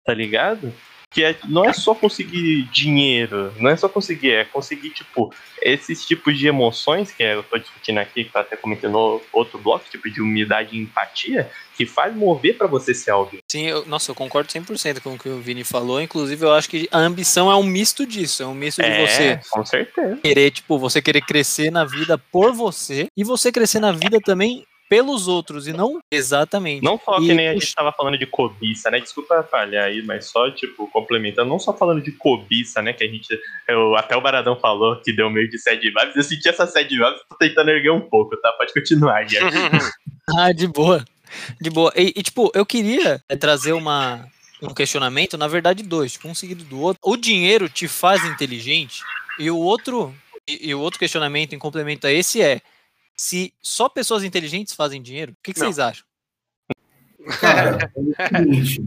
Tá ligado? Que é, não é só conseguir dinheiro, não é só conseguir, é conseguir, tipo, esses tipos de emoções que eu tô discutindo aqui, que tá até comentando outro bloco, tipo de humildade e empatia, que faz mover para você ser alguém. Sim, eu, nossa, eu concordo 100% com o que o Vini falou. Inclusive, eu acho que a ambição é um misto disso. É um misto de É, você com certeza. querer, tipo, você querer crescer na vida por você e você crescer na vida também pelos outros e não exatamente. Não só E que nem a gente tava falando de cobiça, né? Desculpa falhar aí, mas só, tipo, complementando, não só falando de cobiça, né? Que a gente. Eu, até o Baradão falou que deu meio de sad vibes. Eu senti essa sad vibes, tô tentando erguer um pouco, tá? Pode continuar. Ah, de boa. De boa. E, e, tipo, eu queria é, trazer uma, um questionamento, na verdade, dois, tipo, um seguido do outro. O dinheiro te faz inteligente? E o outro, e, e o outro questionamento em complemento a esse é: se só pessoas inteligentes fazem dinheiro, o que, que vocês acham? Cara, é o seguinte.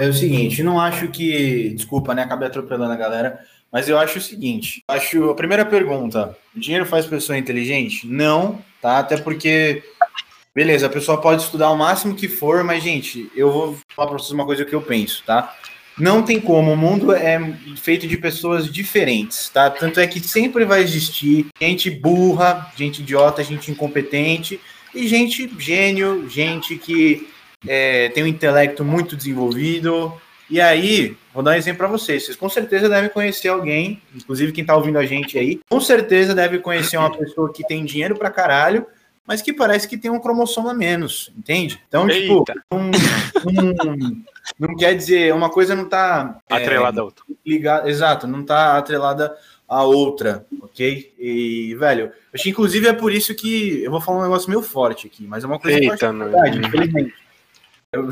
É o seguinte, não acho que. Desculpa, né? Acabei atropelando a galera. Mas eu acho o seguinte: acho a primeira pergunta: dinheiro faz pessoa inteligente? Não, tá? Até porque. Beleza, a pessoa pode estudar o máximo que for, mas, gente, eu vou falar pra vocês uma coisa que eu penso, tá? Não tem como, o mundo é feito de pessoas diferentes, tá? Tanto é que sempre vai existir gente burra, gente idiota, gente incompetente e gente gênio, gente que é, tem um intelecto muito desenvolvido. E aí, vou dar um exemplo para vocês. Vocês com certeza devem conhecer alguém, inclusive quem tá ouvindo a gente aí, com certeza deve conhecer uma pessoa que tem dinheiro pra caralho, mas que parece que tem um cromossomo a menos, entende? Então, tipo, Eita. não, não, quer dizer, uma coisa não tá é, Atrelada a outra. ligada, exato, não tá atrelada a outra, ok? E, velho, acho que inclusive é por isso que eu vou falar um negócio meio forte aqui, mas é uma coisa Eita, não. verdade, infelizmente.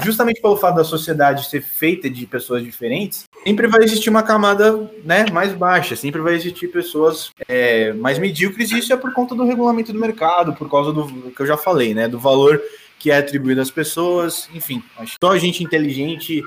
Justamente pelo fato da sociedade ser feita de pessoas diferentes, sempre vai existir uma camada né, mais baixa, sempre vai existir pessoas é, mais medíocres, e isso é por conta do regulamento do mercado, por causa do que eu já falei, né? Do valor que é atribuído às pessoas, enfim, acho que só gente inteligente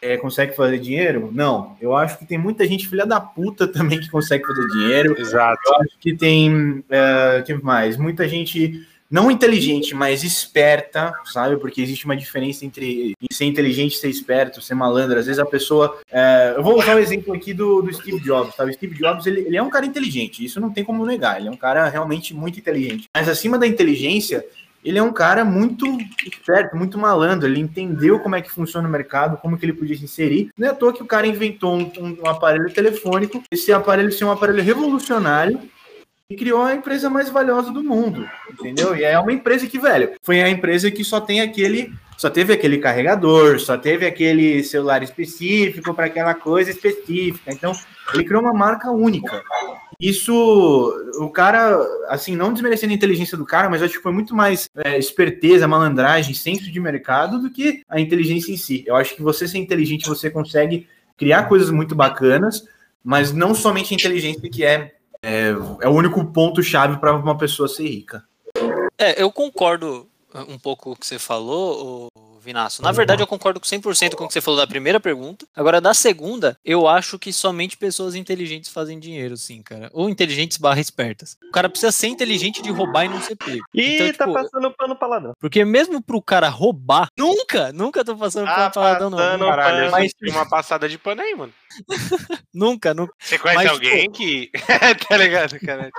é, consegue fazer dinheiro? Não. Eu acho que tem muita gente filha da puta também que consegue fazer dinheiro. Exato. Eu acho que tem. É, que mais? Muita gente não inteligente, mas esperta, sabe? Porque existe uma diferença entre ser inteligente e ser esperto, ser malandro. Às vezes a pessoa. é, eu vou usar o exemplo aqui do, do Steve Jobs, sabe? O Steve Jobs, ele, ele é um cara inteligente, isso não tem como negar. Ele é um cara realmente muito inteligente. Mas acima da inteligência, ele é um cara muito esperto, muito malandro. Ele entendeu como é que funciona o mercado, como que ele podia se inserir. Não é à toa que o cara inventou um, um- aparelho telefônico. Esse aparelho ser um aparelho revolucionário e criou a empresa mais valiosa do mundo, entendeu? E é uma empresa que, velho, foi a empresa que só tem aquele, só teve aquele carregador, só teve aquele celular específico para aquela coisa específica. Então, ele criou uma marca única. Isso, o cara, assim, não desmerecendo a inteligência do cara, mas acho que foi muito mais é, esperteza, malandragem, senso de mercado do que a inteligência em si. Eu acho que você ser inteligente, você consegue criar coisas muito bacanas, mas não somente a inteligência que é é, é o único ponto-chave para uma pessoa ser rica. É, eu concordo uh, um pouco com o que você falou, Vinaço. Na verdade, eu concordo com 100% com o que você falou da primeira pergunta. Agora, da segunda, eu acho que somente pessoas inteligentes fazem dinheiro, sim, cara. Ou inteligentes barra espertas. O cara precisa ser inteligente de roubar e não ser pego. Ih, Então, tá tipo, passando pano pra ladrão. Porque mesmo pro cara roubar, nunca, nunca tô passando Ah, por paladão, não. passando Caralho, Mas- uma passada de pano aí, mano. Nunca, nunca. Você conhece Mas, alguém que. tá ligado, cara?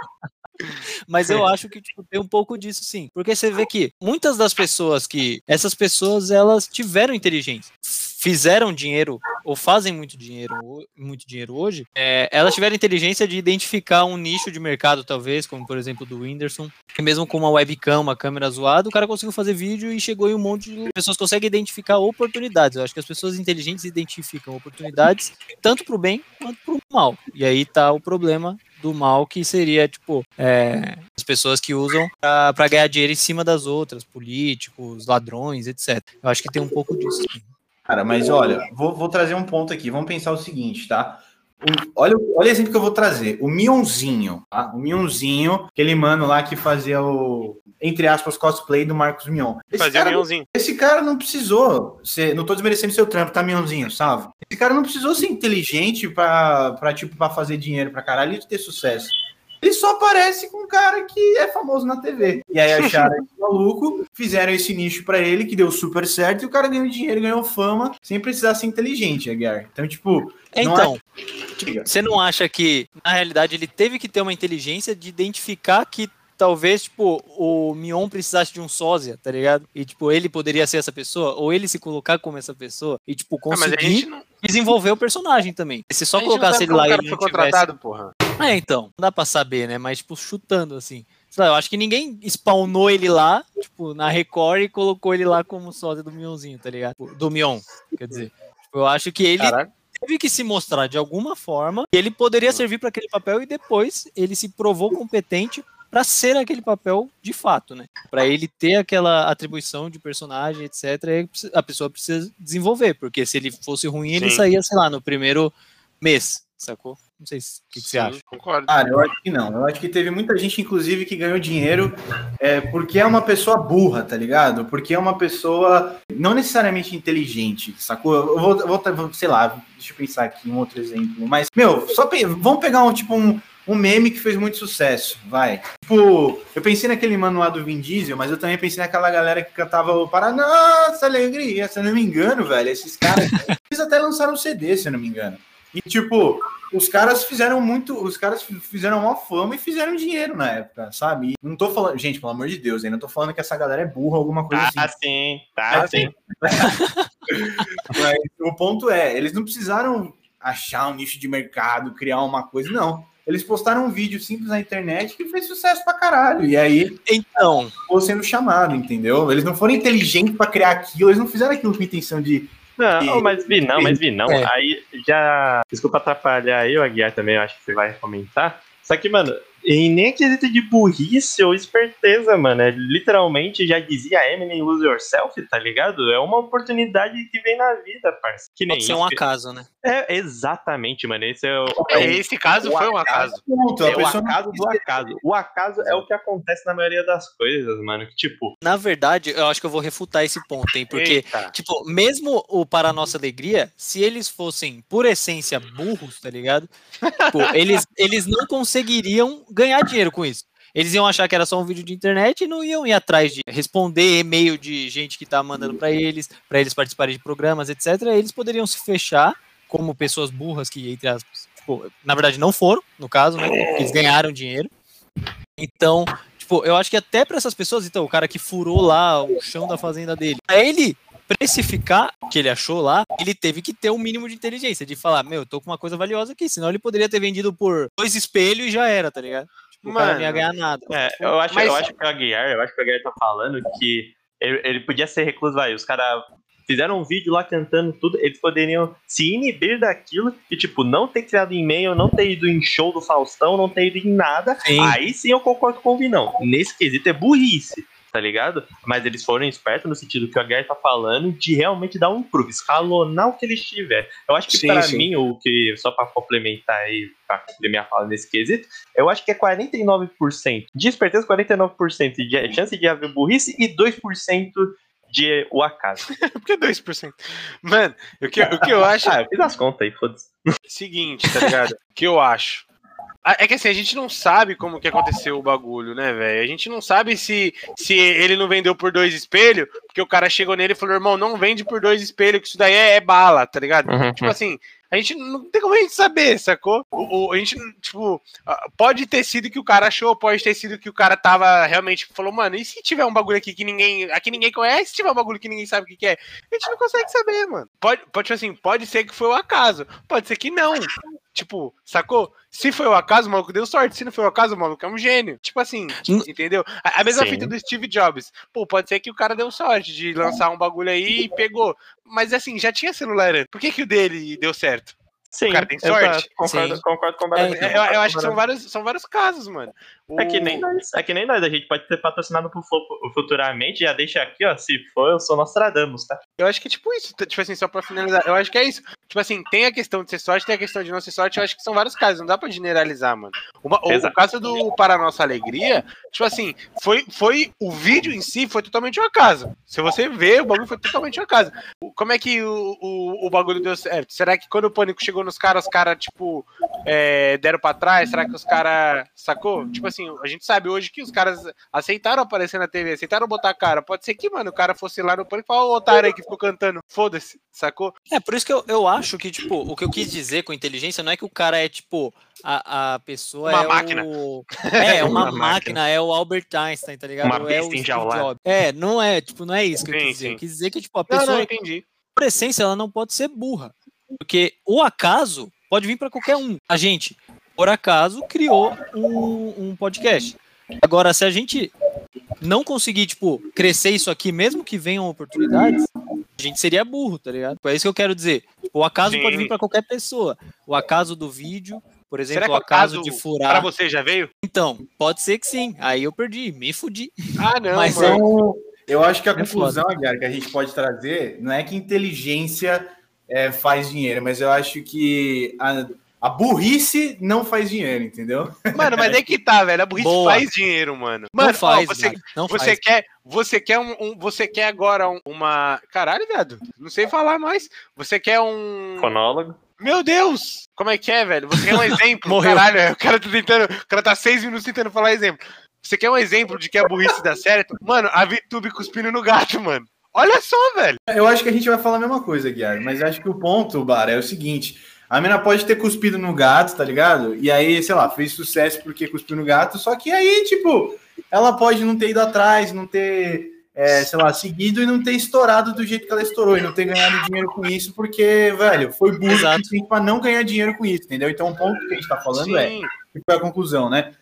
Mas eu acho que tipo, tem um pouco disso sim. Porque você vê que muitas das pessoas que. Essas pessoas, elas tiveram inteligência. Fizeram dinheiro, ou fazem muito dinheiro, muito dinheiro hoje, é, elas tiveram inteligência de identificar um nicho de mercado, talvez, como por exemplo do Whindersson, que mesmo com uma webcam, uma câmera zoada, o cara conseguiu fazer vídeo e chegou em um monte de pessoas conseguem identificar oportunidades. Eu acho que as pessoas inteligentes identificam oportunidades tanto pro bem quanto pro mal. E aí tá o problema do mal, que seria, tipo, é, as pessoas que usam pra ganhar dinheiro em cima das outras, políticos, ladrões, etc. Eu acho que tem um pouco disso. sim. Cara, mas olha, vou, vou trazer um ponto aqui. Vamos pensar o seguinte, tá? O- olha, olha o exemplo que eu vou trazer. O Mionzinho, tá? O Mionzinho, aquele mano lá que fazia o, entre aspas, cosplay do Marcos Mion. Esse Fazia cara, leãozinho. esse cara não precisou ser, não tô desmerecendo seu trampo, tá, Mionzinho, sabe? Esse cara não precisou ser inteligente pra, pra, tipo, pra fazer dinheiro pra caralho e ter sucesso. Ele só aparece com um cara que é famoso na TV. E aí acharam esse maluco, fizeram esse nicho pra ele, que deu super certo, e o cara ganhou dinheiro, ganhou fama, sem precisar ser inteligente, Edgar. Então, tipo. não Então, tipo, você não acha que, na realidade, ele teve que ter uma inteligência de identificar que talvez, tipo, o Mion precisasse de um sósia, tá ligado? E, tipo, ele poderia ser essa pessoa, ou ele se colocar como essa pessoa, e, tipo, Ah, mas a conseguir gente não, desenvolver o personagem também. Se só não colocasse ele lá o e ele foi não tivesse... contratado, porra. É, então, não dá pra saber, né? Mas, tipo, chutando, assim. Sei lá, eu acho que ninguém spawnou ele lá, tipo, na Record e colocou ele lá como sósia do Mionzinho, tá ligado? Tipo, Do Mion, quer dizer. Tipo, eu acho que ele Caralho. teve que se mostrar de alguma forma que ele poderia servir para aquele papel e depois ele se provou competente para ser aquele papel de fato, né? Para ele ter aquela atribuição de personagem, etc, a pessoa precisa desenvolver, porque se ele fosse ruim, ele Sim. saía, sei lá, no primeiro mês, sacou? Não sei se- o que, que você acha. Concordo. Cara, eu acho que não. Eu acho que teve muita gente, inclusive, que ganhou dinheiro é, porque é uma pessoa burra, tá ligado? Porque é uma pessoa não necessariamente inteligente, sacou? Eu vou, eu vou, vou- sei lá, deixa eu pensar aqui um outro exemplo. Mas, meu, só pe- vamos pegar um tipo um, um meme que fez muito sucesso, vai. Tipo, eu pensei naquele mano lá do Vin Diesel, mas eu também pensei naquela galera que cantava o para Nossa Alegria, se eu não me engano, velho. Esses caras, eles até lançaram um CD, se eu não me engano. E, tipo, os caras fizeram muito. Os caras fizeram uma fama e fizeram dinheiro na época, sabe? E não tô falando. Gente, pelo amor de Deus, ainda tô falando que essa galera é burra, alguma coisa Tá assim. sim, tá sim. Mas o ponto é, eles não precisaram achar um nicho de mercado, criar uma coisa, não. Eles postaram um vídeo simples na internet que fez sucesso pra caralho. E aí Então, ficou sendo chamado, entendeu? Eles não foram inteligentes pra criar aquilo, eles não fizeram aquilo com intenção de. Não, mas vi não, mas vi não. É. Aí já. Desculpa atrapalhar aí, o Aguiar também, eu acho que você vai comentar. Só que, mano, em nem quesito de burrice ou esperteza, mano. É, literalmente já dizia Eminem Lose Yourself, tá ligado? É uma oportunidade que vem na vida, parça. Que nem pode ser isso um acaso, né? É, exatamente, mano. Esse é o. É, Esse caso o foi um acaso. acaso. Ponto, a É o acaso do acaso. O acaso é o que acontece na maioria das coisas, mano. Que, tipo, Na verdade, eu acho que eu vou refutar esse ponto, hein? Porque Eita. Tipo, mesmo o Para a Nossa Alegria, se eles fossem, por essência, burros, tá ligado? Tipo, eles, eles não conseguiriam ganhar dinheiro com isso. Eles iam achar que era só um vídeo de internet e não iam ir atrás de responder e-mail de gente que tá mandando pra eles, pra eles participarem de programas, etc. Eles poderiam se fechar como pessoas burras que, entre aspas, tipo, na verdade não foram, no caso, né? Eles ganharam dinheiro. Então, tipo, eu acho que até pra essas pessoas, então, o cara que furou lá o chão da fazenda dele, pra ele precificar o que ele achou lá, ele teve que ter um mínimo de inteligência, de falar, meu, eu tô com uma coisa valiosa aqui, senão ele poderia ter vendido por dois espelhos e já era, tá ligado? Tipo, o cara não ia Mano. ganhar nada. É, eu acho, Mas- eu acho que o Aguiar, eu acho que o Aguiar tá falando que ele, ele podia ser recluso, vai, os caras fizeram um vídeo lá cantando tudo, eles poderiam se inibir daquilo e, tipo, não ter criado e-mail, não ter ido em show do Faustão, não ter ido em nada, Sim. aí sim eu concordo com o Vinão. Nesse quesito é burrice, tá ligado? Mas eles foram espertos no sentido que o Aguiar tá falando de realmente dar um improve, escalonar o que eles tiverem. Eu acho que sim. mim, o que, só pra complementar aí, pra cumprir minha fala nesse quesito, eu acho que é 49% de esperteza, 49% de chance de haver burrice e 2% de o acaso. Por que 2%? Mano, o que, o que eu acho Ah, eu fiz as contas aí, foda-se. seguinte, tá ligado? O que eu acho. É que assim, a gente não sabe como que aconteceu o bagulho, né, velho? A gente não sabe se, se ele não vendeu por dois espelhos, porque o cara chegou nele e falou, irmão, não vende por dois espelhos, que isso daí é, é bala, tá ligado? Tipo assim, a gente não tem como a gente saber, sacou? O, o- a gente, tipo, pode ter sido que o cara achou, pode ter sido que o cara tava realmente falou, mano, e se tiver um bagulho aqui que ninguém, aqui ninguém conhece, se tiver um bagulho que ninguém sabe o que, que é? A gente não consegue saber, mano. Pode, pode, tipo assim, pode ser que foi o acaso, pode ser que não. Tipo, sacou? Se foi o acaso, o maluco deu sorte. Se não foi o acaso, o maluco é um gênio. Tipo assim, entendeu? A, a mesma Sim. fita do Steve Jobs. Pô, pode ser que o cara deu sorte de lançar um bagulho aí e pegou. Mas assim, já tinha celular antes. Por que, que o dele deu certo? Sim, cara tem exato, sorte? Concordo, Sim. concordo com É, Eu, eu acho que são vários, são vários casos, mano. O- É que nem nós, é que nem nós, a gente pode ter patrocinado pro Flow futuramente, já deixa aqui, ó, se for, eu sou Nostradamus, tá? Eu acho que é tipo isso, tipo assim, só pra finalizar. Eu acho que é isso. Tipo assim, tem a questão de ser sorte, tem a questão de não ser sorte. Eu acho que são vários casos, não dá pra generalizar, mano. Uma- o, caso do Para Nossa Alegria, tipo assim, foi, foi o vídeo em si foi totalmente um acaso. Se você ver, o bagulho foi totalmente um acaso. Como é que o, o, o bagulho deu certo? Será que quando o pânico chegou nos caras, os caras, tipo, é, deram pra trás? Será que os caras. Sacou? Tipo assim, a gente sabe hoje que os caras aceitaram aparecer na TV, aceitaram botar a cara. Pode ser que, mano, o cara fosse lá no pânico e falar, ô otário aí que ficou cantando. Foda-se, sacou? É, por isso que eu, eu acho que, tipo, o que eu quis dizer com inteligência não é que o cara é, tipo, a, a pessoa Uma é máquina. o... É, é uma, Uma máquina, máquina. é o Albert Einstein, tá ligado? Uma é o Steve. Jobs. É, não é, tipo, não é isso que eu Sim, quis dizer. sim. Eu quis dizer que, tipo, a Não, pessoa, não, entendi. por essência, ela não pode ser burra. Porque o acaso pode vir pra qualquer um. A gente, por acaso, criou um, um podcast. Agora, se a gente não conseguir, tipo, crescer isso aqui, mesmo que venham oportunidades, a gente seria burro, tá ligado? É isso que eu quero dizer. Tipo, o acaso Sim. pode vir pra qualquer pessoa. O acaso do vídeo, por exemplo, Será que o acaso acaso de furar. você já veio? Então, pode ser que sim. Aí eu perdi, me fudi. Ah, não, Mas mano. Então, eu acho que a É conclusão, que a gente pode trazer não é que inteligência é, faz dinheiro, mas eu acho que a, a burrice não faz dinheiro, entendeu? Mano, mas aí que tá, velho. A burrice Boa. faz dinheiro, mano. Mano, não faz, ó, você, mano, não você faz. quer, você quer um, um- você quer agora um- uma, caralho, viado. Não sei falar mais. Você quer um, Fonólogo. meu Deus, como é que é, velho? Você quer um exemplo? Morreu. Caralho, o cara tá tentando, o cara tá seis minutos tentando falar exemplo. Você quer um exemplo de que a burrice dá certo? Mano, a VTube cuspindo no gato, mano. Olha só, velho. Eu acho que a gente vai falar a mesma coisa, Guiar, mas eu acho que o ponto, Bara, é o seguinte: a mina pode ter cuspido no gato, tá ligado? E aí, sei lá, fez sucesso porque cuspiu no gato, só que aí, tipo, ela pode não ter ido atrás, não ter, é, sei lá, seguido e não ter estourado do jeito que ela estourou e não ter ganhado dinheiro com isso, porque, velho, foi burro pra não ganhar dinheiro com isso, entendeu? Então, o ponto que a gente tá falando é, Sim. que foi a conclusão, né?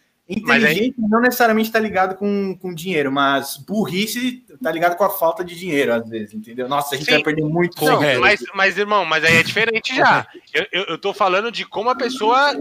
Mas aí- Inteligente não necessariamente tá ligado com, com dinheiro, mas burrice tá ligado com a falta de dinheiro, às vezes, entendeu? Nossa, a gente Sim. vai perder muito Não, mas, mas, irmão, mas aí é diferente já. Eu, eu, eu tô falando de como a pessoa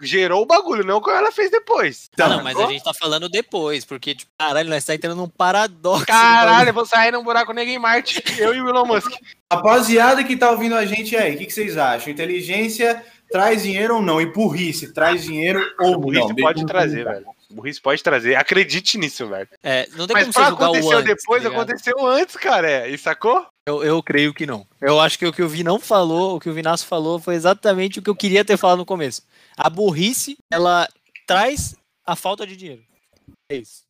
gerou o bagulho, não como ela fez depois. Ah, não, mas a gente tá falando depois, porque, tipo, caralho, nós tá entrando num paradoxo. Caralho, eu vou sair num buraco negro em Marte. Eu e o Elon Musk. Rapaziada que tá ouvindo a gente aí, o que, que vocês acham? Inteligência traz dinheiro ou não? E burrice traz dinheiro ou Burrice não? pode trazer, velho. Burrice pode trazer. Acredite nisso, velho. É, não tem Mas como pra você julgar o aconteceu antes, depois, tá aconteceu antes, cara. É. E sacou? Eu, eu creio que não. Eu acho que o que o Vi não falou, o que o Vinasso falou, foi exatamente o que eu queria ter falado no começo. A burrice, ela traz a falta de dinheiro. É isso.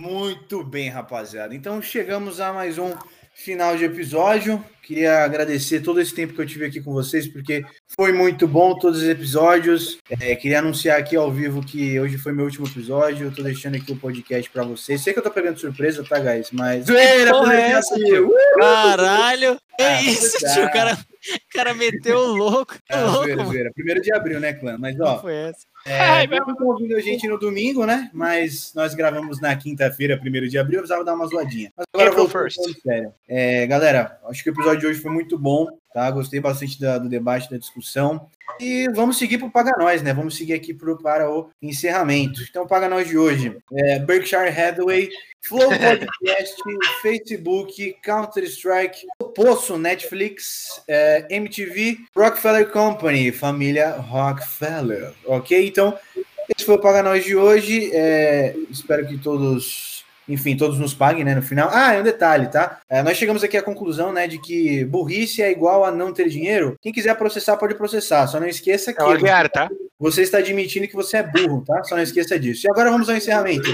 Muito bem, rapaziada. Então chegamos a mais um final de episódio. Queria agradecer todo esse tempo que eu tive aqui com vocês, porque foi muito bom todos os episódios. É, queria anunciar aqui ao vivo que hoje foi meu último episódio. Eu tô deixando aqui o podcast pra vocês. Sei que eu tô pegando surpresa, tá, guys? Mas. Zoeira, porra é essa, de abril. Caralho! Que Ah, isso, tá. tio? O cara, o cara meteu o louco. Ah, louco, zoeira, zoeira. Primeiro de abril, né, clã? Mas, Não ó, foi essa. É, vocês estão ouvindo a gente no domingo, né? Mas nós gravamos na quinta-feira, 1 de abril, eu precisava dar uma zoadinha. Mas agora April voltando first. sério. É, galera, acho que o episódio de hoje foi muito bom, tá? Gostei bastante da- do debate, da discussão. E vamos seguir para o Paga Nós, né? Vamos seguir aqui pro, para o encerramento. Então, o Paga Nós de hoje é Berkshire Hathaway, Flow Podcast, Facebook, Counter-Strike, Poço, Netflix, é, MTV, Rockefeller Company, família Rockefeller, ok? Então, esse foi o Paga Nós de hoje. É, espero que todos, enfim, todos nos paguem, né, no final. Ah, é um detalhe, tá? É, nós chegamos aqui à conclusão, né, de que burrice é igual a não ter dinheiro. Quem quiser processar, pode processar. Só não esqueça que É o Aguiar, tá? você está admitindo que você é burro, tá? Só não esqueça disso. E agora vamos ao encerramento.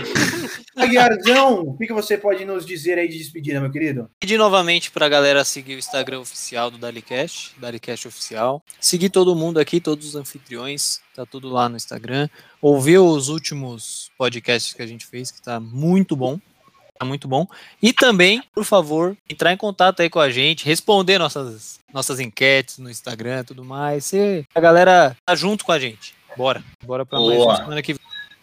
Aguiarzão, o que que você pode nos dizer aí de despedida, meu querido? Pedir novamente pra galera seguir o Instagram oficial do Dalicast, Dalicast Oficial. Seguir todo mundo aqui, todos os anfitriões, tá tudo lá no Instagram. Ouvir os últimos podcasts que a gente fez, que tá muito bom. Tá muito bom. E também, por favor, entrar em contato aí com a gente, responder nossas, nossas enquetes no Instagram e tudo mais. Se a galera tá junto com a gente. Bora. Bora pra mais Boa. uma semana que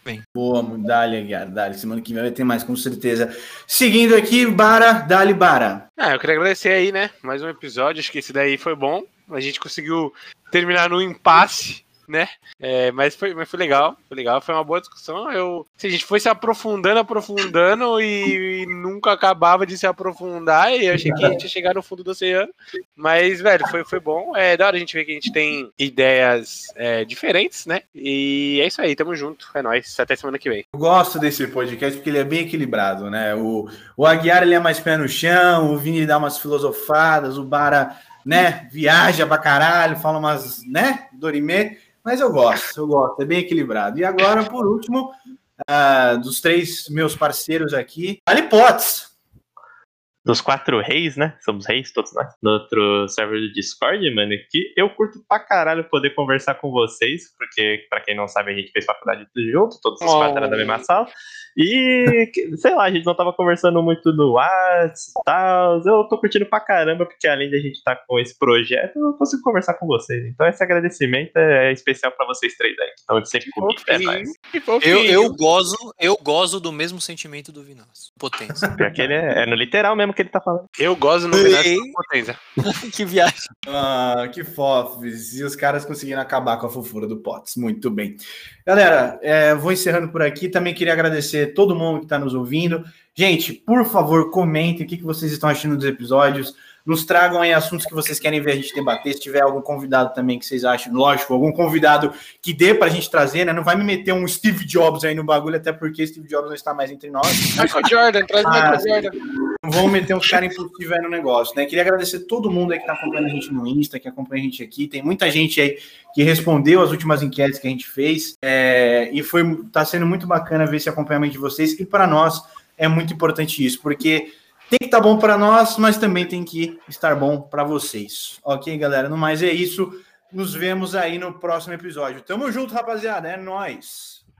vem. Boa, Dali, Dali. Semana que vem vai ter mais, com certeza. Seguindo aqui, Bara, Dali, Bara. Ah, eu queria agradecer aí, né? Mais um episódio. Acho que esse daí foi bom. A gente conseguiu terminar no impasse, né? É, mas, foi, mas foi legal, foi legal, foi uma boa discussão. Eu, se a gente foi se aprofundando, aprofundando e, e, nunca acabava de se aprofundar, e eu achei que a gente ia chegar no fundo do oceano. Mas, velho, foi, foi bom. É da hora a gente ver que a gente tem ideias é, diferentes, né? E é isso aí, tamo junto. É nóis. Até semana que vem. Eu gosto desse podcast porque ele é bem equilibrado, né? O, o Aguiar ele é mais pé no chão, o Vini dá umas filosofadas, o Bara, né, viaja pra caralho, fala umas, né, Dorimê. Mas eu gosto, eu gosto, é bem equilibrado. E agora, por último, uh, dos três meus parceiros aqui, Ali Potts. Dos quatro reis, né? Somos reis todos nós. No outro server do Discord, mano, que eu curto pra caralho poder conversar com vocês, porque, pra quem não sabe, a gente fez faculdade tudo junto, todos os oh. quatro eram da mesma sala. E, sei lá, a gente não tava conversando muito no WhatsApp e tal. Eu tô curtindo pra caramba, porque além de a gente estar tá com esse projeto, eu consigo conversar com vocês. Então, esse agradecimento é especial pra vocês três aí. Então, de sempre comigo. É nóis. Eu, eu, gozo, eu gozo do mesmo sentimento do Vinas. Potência. Porque ele é, é, no literal mesmo que ele tá falando. Eu gozo no Vinas potência. que viagem. Ah, que fofos. E os caras conseguiram acabar com a fofura do Potts. Muito bem. Galera, é, vou encerrando por aqui. Também queria agradecer todo mundo que está nos ouvindo. Gente, por favor, comentem o que, que vocês estão achando dos episódios. Nos tragam aí assuntos que vocês querem ver a gente debater. Se tiver algum convidado também que vocês acham, lógico, algum convidado que dê para a gente trazer, né? Não vai me meter um Steve Jobs aí no bagulho, até porque Steve Jobs não está mais entre nós. Michael Jordan, traz ah, Michael Jordan. Não vão meter um cara impossível aí no negócio, né? Queria agradecer todo mundo aí que está acompanhando a gente no Insta, que acompanha a gente aqui. Tem muita gente aí que respondeu as últimas enquetes que a gente fez. É, e foi tá sendo muito bacana ver esse acompanhamento de vocês. E para nós é muito importante isso, porque tem que estar tá bom para nós, mas também tem que estar bom para vocês. Ok, galera? No mais é isso. Nos vemos aí no próximo episódio. Tamo junto, rapaziada. É nóis.